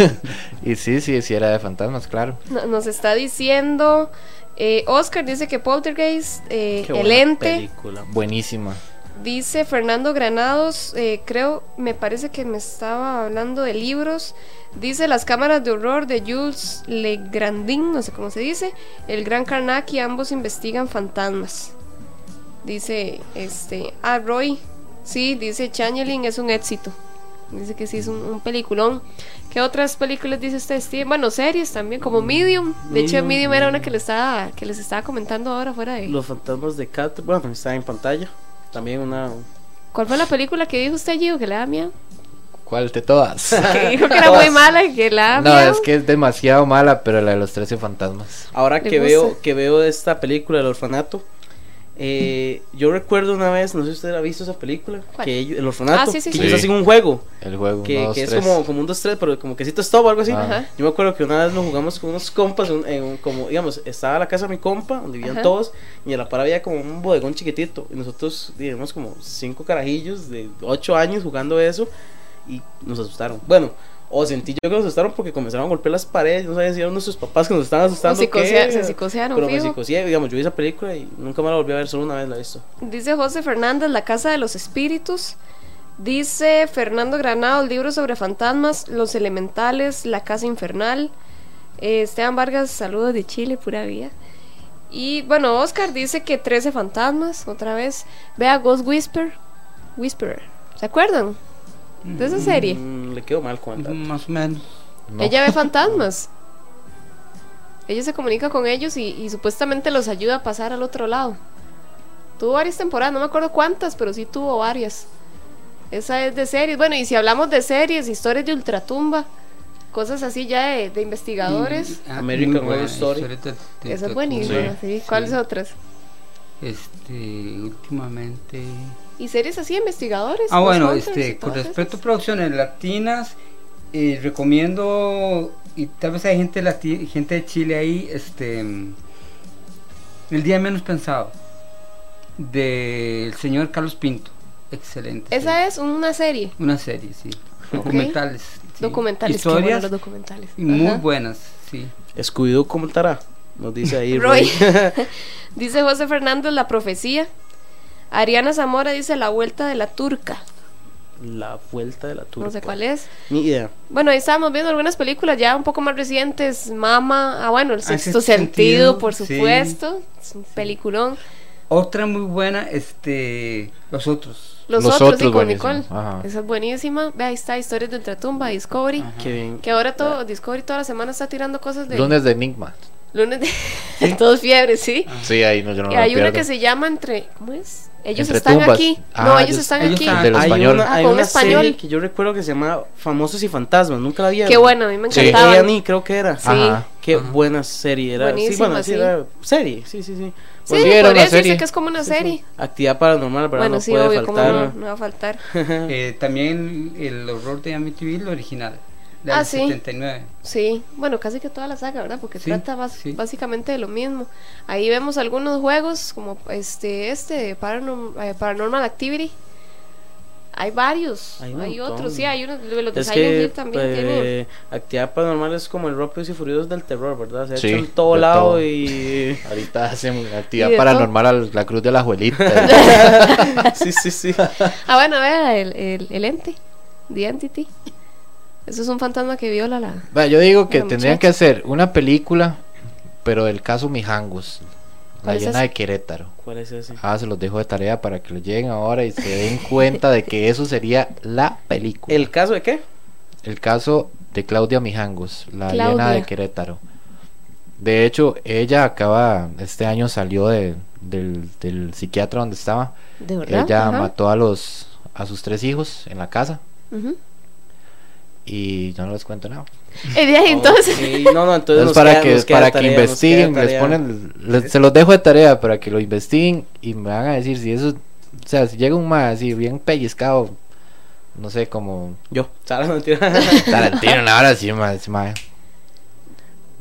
y sí, sí, sí era de fantasmas, claro. No- Nos está diciendo. eh, Oscar dice que Poltergeist, eh, Qué El buena Ente. película, buenísima. Dice Fernando Granados, eh, creo, me parece que me estaba hablando de libros. Dice las cámaras de horror de Jules Legrandin, no sé cómo se dice. El Gran Karnaki, ambos investigan fantasmas. Dice, este, ah, Roy, sí, dice Changeling es un éxito. Dice que sí es un, un peliculón. ¿Qué otras películas dice usted, Steve? Bueno, series también, como Medium. De hecho, Medium, era una que, le estaba, que les estaba comentando ahora fuera de... Los fantasmas de Cat, bueno, está en pantalla. También una ¿Cuál fue la película que dijo usted, Gio, que le da miedo? ¿Cuál de todas? Que dijo que era muy mala y que le da No, miedo. es que es demasiado mala, pero la de los 13 fantasmas. Ahora ¿Le que gusta? veo, que veo esta película, El Orfanato, eh, yo recuerdo una vez, no sé si usted ha visto esa película, ¿Cuál? que ellos- El Orfanato, Ah, sí, sí, que sí. ellos hacen un juego. El juego, que, uno, dos, que es como, como un 2-3, pero como que stop o algo así. Ajá. Yo me acuerdo que una vez nos jugamos con unos compas, un- en un- como, digamos, estaba la casa de mi compa, donde vivían Ajá. todos, y a la par había como un bodegón chiquitito, y nosotros, digamos, como cinco carajillos de 8 años jugando eso, y nos asustaron. Bueno, o sentí yo que nos asustaron porque comenzaron a golpear las paredes, no sabía si eran nuestros papás que nos estaban asustando. O qué, se psicosearon, Pero me fijo. psicoseé, digamos, yo vi esa película y nunca más la volví a ver, solo una vez la he visto. Dice José Fernández, La Casa de los Espíritus. Dice Fernando Granado, el libro sobre fantasmas, Los Elementales, La Casa Infernal. Eh, Esteban Vargas, saludos de Chile, pura vida. Y bueno, Oscar dice que 13 fantasmas, otra vez. Vea Ghost Whisper, Whisperer. ¿Se acuerdan? De esa serie. Mm, le quedó mal con el dato. Más o menos. Ella ve fantasmas. Ella se comunica con ellos y, y supuestamente los ayuda a pasar al otro lado. Tuvo varias temporadas, no me acuerdo cuántas, pero sí tuvo varias. Esa es de series. Bueno, y si hablamos de series, historias de ultratumba, cosas así ya de, de investigadores. Ah, American Horror Story. historia de- de- Esa es buenísima, sí. sí. ¿Cuáles Sí. otras? Este, últimamente. Y series así de investigadores. Ah, bueno, este, con respecto a producciones latinas, eh, recomiendo, y tal vez hay gente, lati- gente de Chile ahí, este, El Día Menos Pensado, del señor Carlos Pinto. Excelente. Esa es una serie. Una serie, sí. Documentales. sí. Documentales, bueno Historias los documentales. muy Ajá. buenas, sí. Scooby-Doo comentará, nos dice ahí Roy. Roy. dice José Fernández, La Profecía. Ariana Zamora dice La Vuelta de la Turca. La vuelta de la turca. No sé cuál es. Ni idea. Bueno, ahí estábamos viendo algunas películas ya un poco más recientes. Mama, ah, bueno, El Ah, Sexto Sentido, Sentido, por sí. supuesto. Es un peliculón. Otra muy buena, este, Los Otros. Los, Los otros, sí, Otros, con. Nicole. Ajá. Esa es buenísima. Ve, ahí está, Historias de Ultratumba, Discovery. Qué bien. Que ahora todo, Discovery toda la semana está tirando cosas de... Lunes de Enigma. Lunes de... Todos fiebres, sí. Sí, ahí no, yo no y lo hay una que se llama Entre... ¿Cómo es? Ellos Entre están tumbas. aquí. Ah, no, ellos ellos- están ellos aquí. están- Del hay español. una, Ah, hay con una español. serie que yo recuerdo que se llama Famosos y Fantasmas, nunca la vi. Qué bueno, a mí me Sí. encantaba. A&E creo que era. Sí. Ajá. Qué buena serie era. sí, Buenísima, bueno, sí, sí. era serie, sí, sí, sí. Sí, Pues sí, era podría una decirse serie. que es como una Sí, sí. serie. Actividad paranormal, ¿verdad? Bueno, no sí, puede obvio, faltar. no, no va a faltar. Eh, también el horror de Amityville, original. Ah, del sí. 79. Sí, bueno, casi que toda la saga, ¿verdad? Porque Sí, trata bas- sí. básicamente de lo mismo. Ahí vemos algunos juegos como este, este, Paranorm- eh, Paranormal Activity. Hay varios, Hay hay, otros, sí, hay unos, los de Silent Hill también tiene. eh, actividad paranormal es como el Rápidos y Furiosos del terror, ¿verdad? Se ha Sí, hecho en todo lado todo. y. Ahorita hacen actividad paranormal a la cruz de la abuelita. sí, sí, sí. Ah, bueno, vea, el, el, el ente, The Entity. Eso es un fantasma que viola la. Yo digo que tendrían muchacha. que hacer una película, pero del caso Mijangos, la ¿Cuál es llena de Querétaro. ¿Cuál es ese? Ah, se los dejo de tarea para que lo lleguen ahora y se den cuenta de que eso sería la película. ¿El caso de qué? El caso de Claudia Mijangos, la Claudia. llena de Querétaro. De hecho, ella acaba, este año salió de, del, del psiquiatra donde estaba. ¿De verdad? Ella Ajá. mató a los a sus tres hijos en la casa. Y yo no les cuento nada. Eh, de ahí, entonces. Ok, No, no, entonces. Entonces para queda- que para que tarea, investiguen, les ponen les- se los dejo de tarea para que lo investiguen y me van a decir si eso, o sea, si llega un más así bien pellizcado, no sé, como Yo, no. Tarantino, una hora así más, más.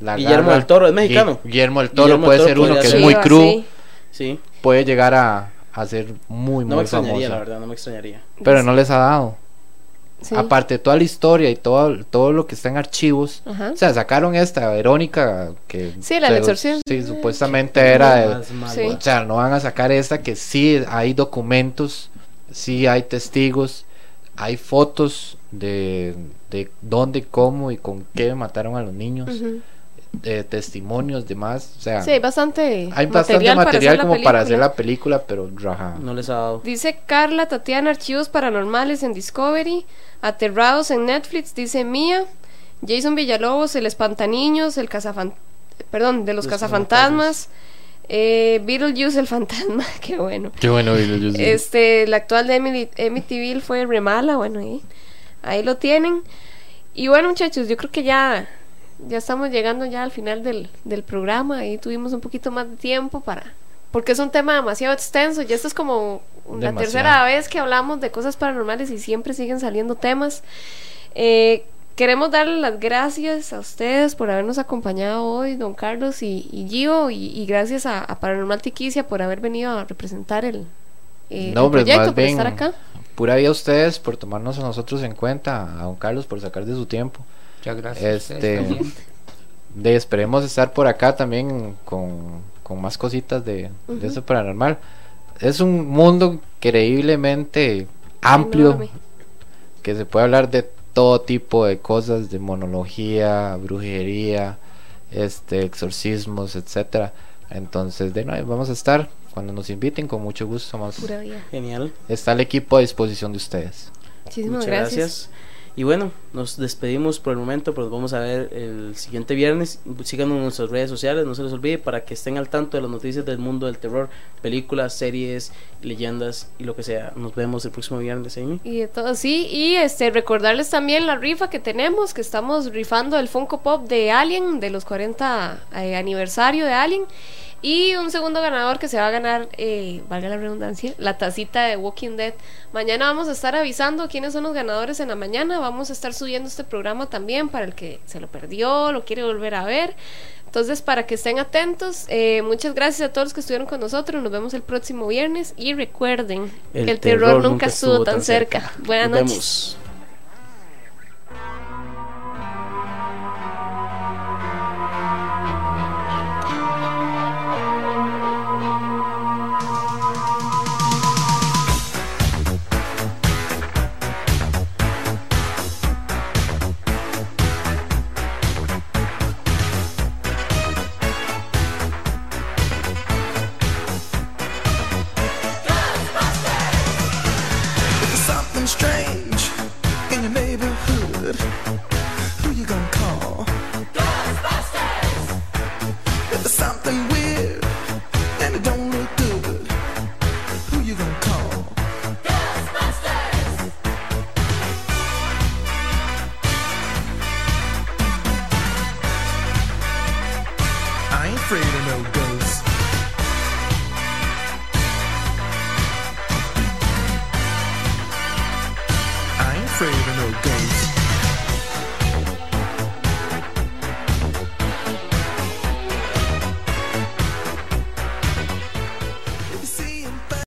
La Guillermo garra- del Toro, ¿es mexicano? Guillermo del Toro Guillermo puede ser uno que es muy Sí, crudo, sí. Sí. puede llegar a, a ser muy No muy me extrañaría, famoso. la verdad, no me extrañaría. Pero no les ha dado. Sí. Aparte de toda la historia y todo, todo lo que está en archivos. Ajá. O sea, sacaron esta Verónica que Sí, la se- del. Sí, supuestamente era de. Sí. o sea, no van a sacar esta que sí hay documentos, sí hay testigos, hay fotos de, de dónde, cómo y con qué mataron a los niños. Testimonios, demás, o sea, Sí, hay bastante hay bastante material, material, para hacer como la para hacer película. la película, pero raja. No les ha dado. Dice Carla Tatiana, archivos paranormales en Discovery, aterrados en Netflix, dice Mía, Jason Villalobos, el espantaniños, el cazafan... perdón, de los, Los cazafantasmas, Eh, Beetlejuice el fantasma, qué bueno. Qué bueno, Beetlejuice. Este, la actual de Emily, Amityville fue Remala, bueno, ahí, ahí lo tienen. Y bueno, muchachos, yo creo que ya, ya estamos llegando ya al final del, del programa. Ahí tuvimos un poquito más de tiempo para. Porque es un tema demasiado extenso. Ya esto es como la tercera vez que hablamos de cosas paranormales y siempre siguen saliendo temas. Eh, queremos darle las gracias a ustedes por habernos acompañado hoy, don Carlos y, y Gio, y, y gracias a, a Paranormal Tiquicia por haber venido a representar el, eh, No, proyecto, por bien, estar acá. pura vida a ustedes por tomarnos a nosotros en cuenta, a don Carlos por sacar de su tiempo. Muchas gracias Este, de, esperemos estar por acá también con, con más cositas de, de eso paranormal. Es un mundo increíblemente amplio Enorme. que se puede hablar de todo tipo de cosas, de monología, brujería, este, exorcismos, etcétera. Entonces, de nuevo, vamos a estar cuando nos inviten con mucho gusto. Vida. Genial. está el equipo a disposición de ustedes. Muchísimas Muchas gracias. gracias. Y bueno, nos despedimos por el momento, pero nos vamos a ver el siguiente viernes. Síganos en nuestras redes sociales, no se les olvide, para que estén al tanto de las noticias del mundo del terror, películas, series, leyendas y lo que sea. Nos vemos el próximo viernes, Amy. Y de todo, sí, y este recordarles también la rifa que tenemos, que estamos rifando el Funko Pop de Alien, de los 40 eh, aniversario de Alien, y un segundo ganador que se va a ganar, eh, valga la redundancia, la tacita de Walking Dead. Mañana vamos a estar avisando quiénes son los ganadores en la mañana, vamos a estar subiendo este programa también para el que se lo perdió, lo quiere volver a ver. Entonces, para que estén atentos, eh, muchas gracias a todos los que estuvieron con nosotros. Nos vemos el próximo viernes y recuerden El que el terror, nunca estuvo tan cerca. Buenas Nos noches. vemos.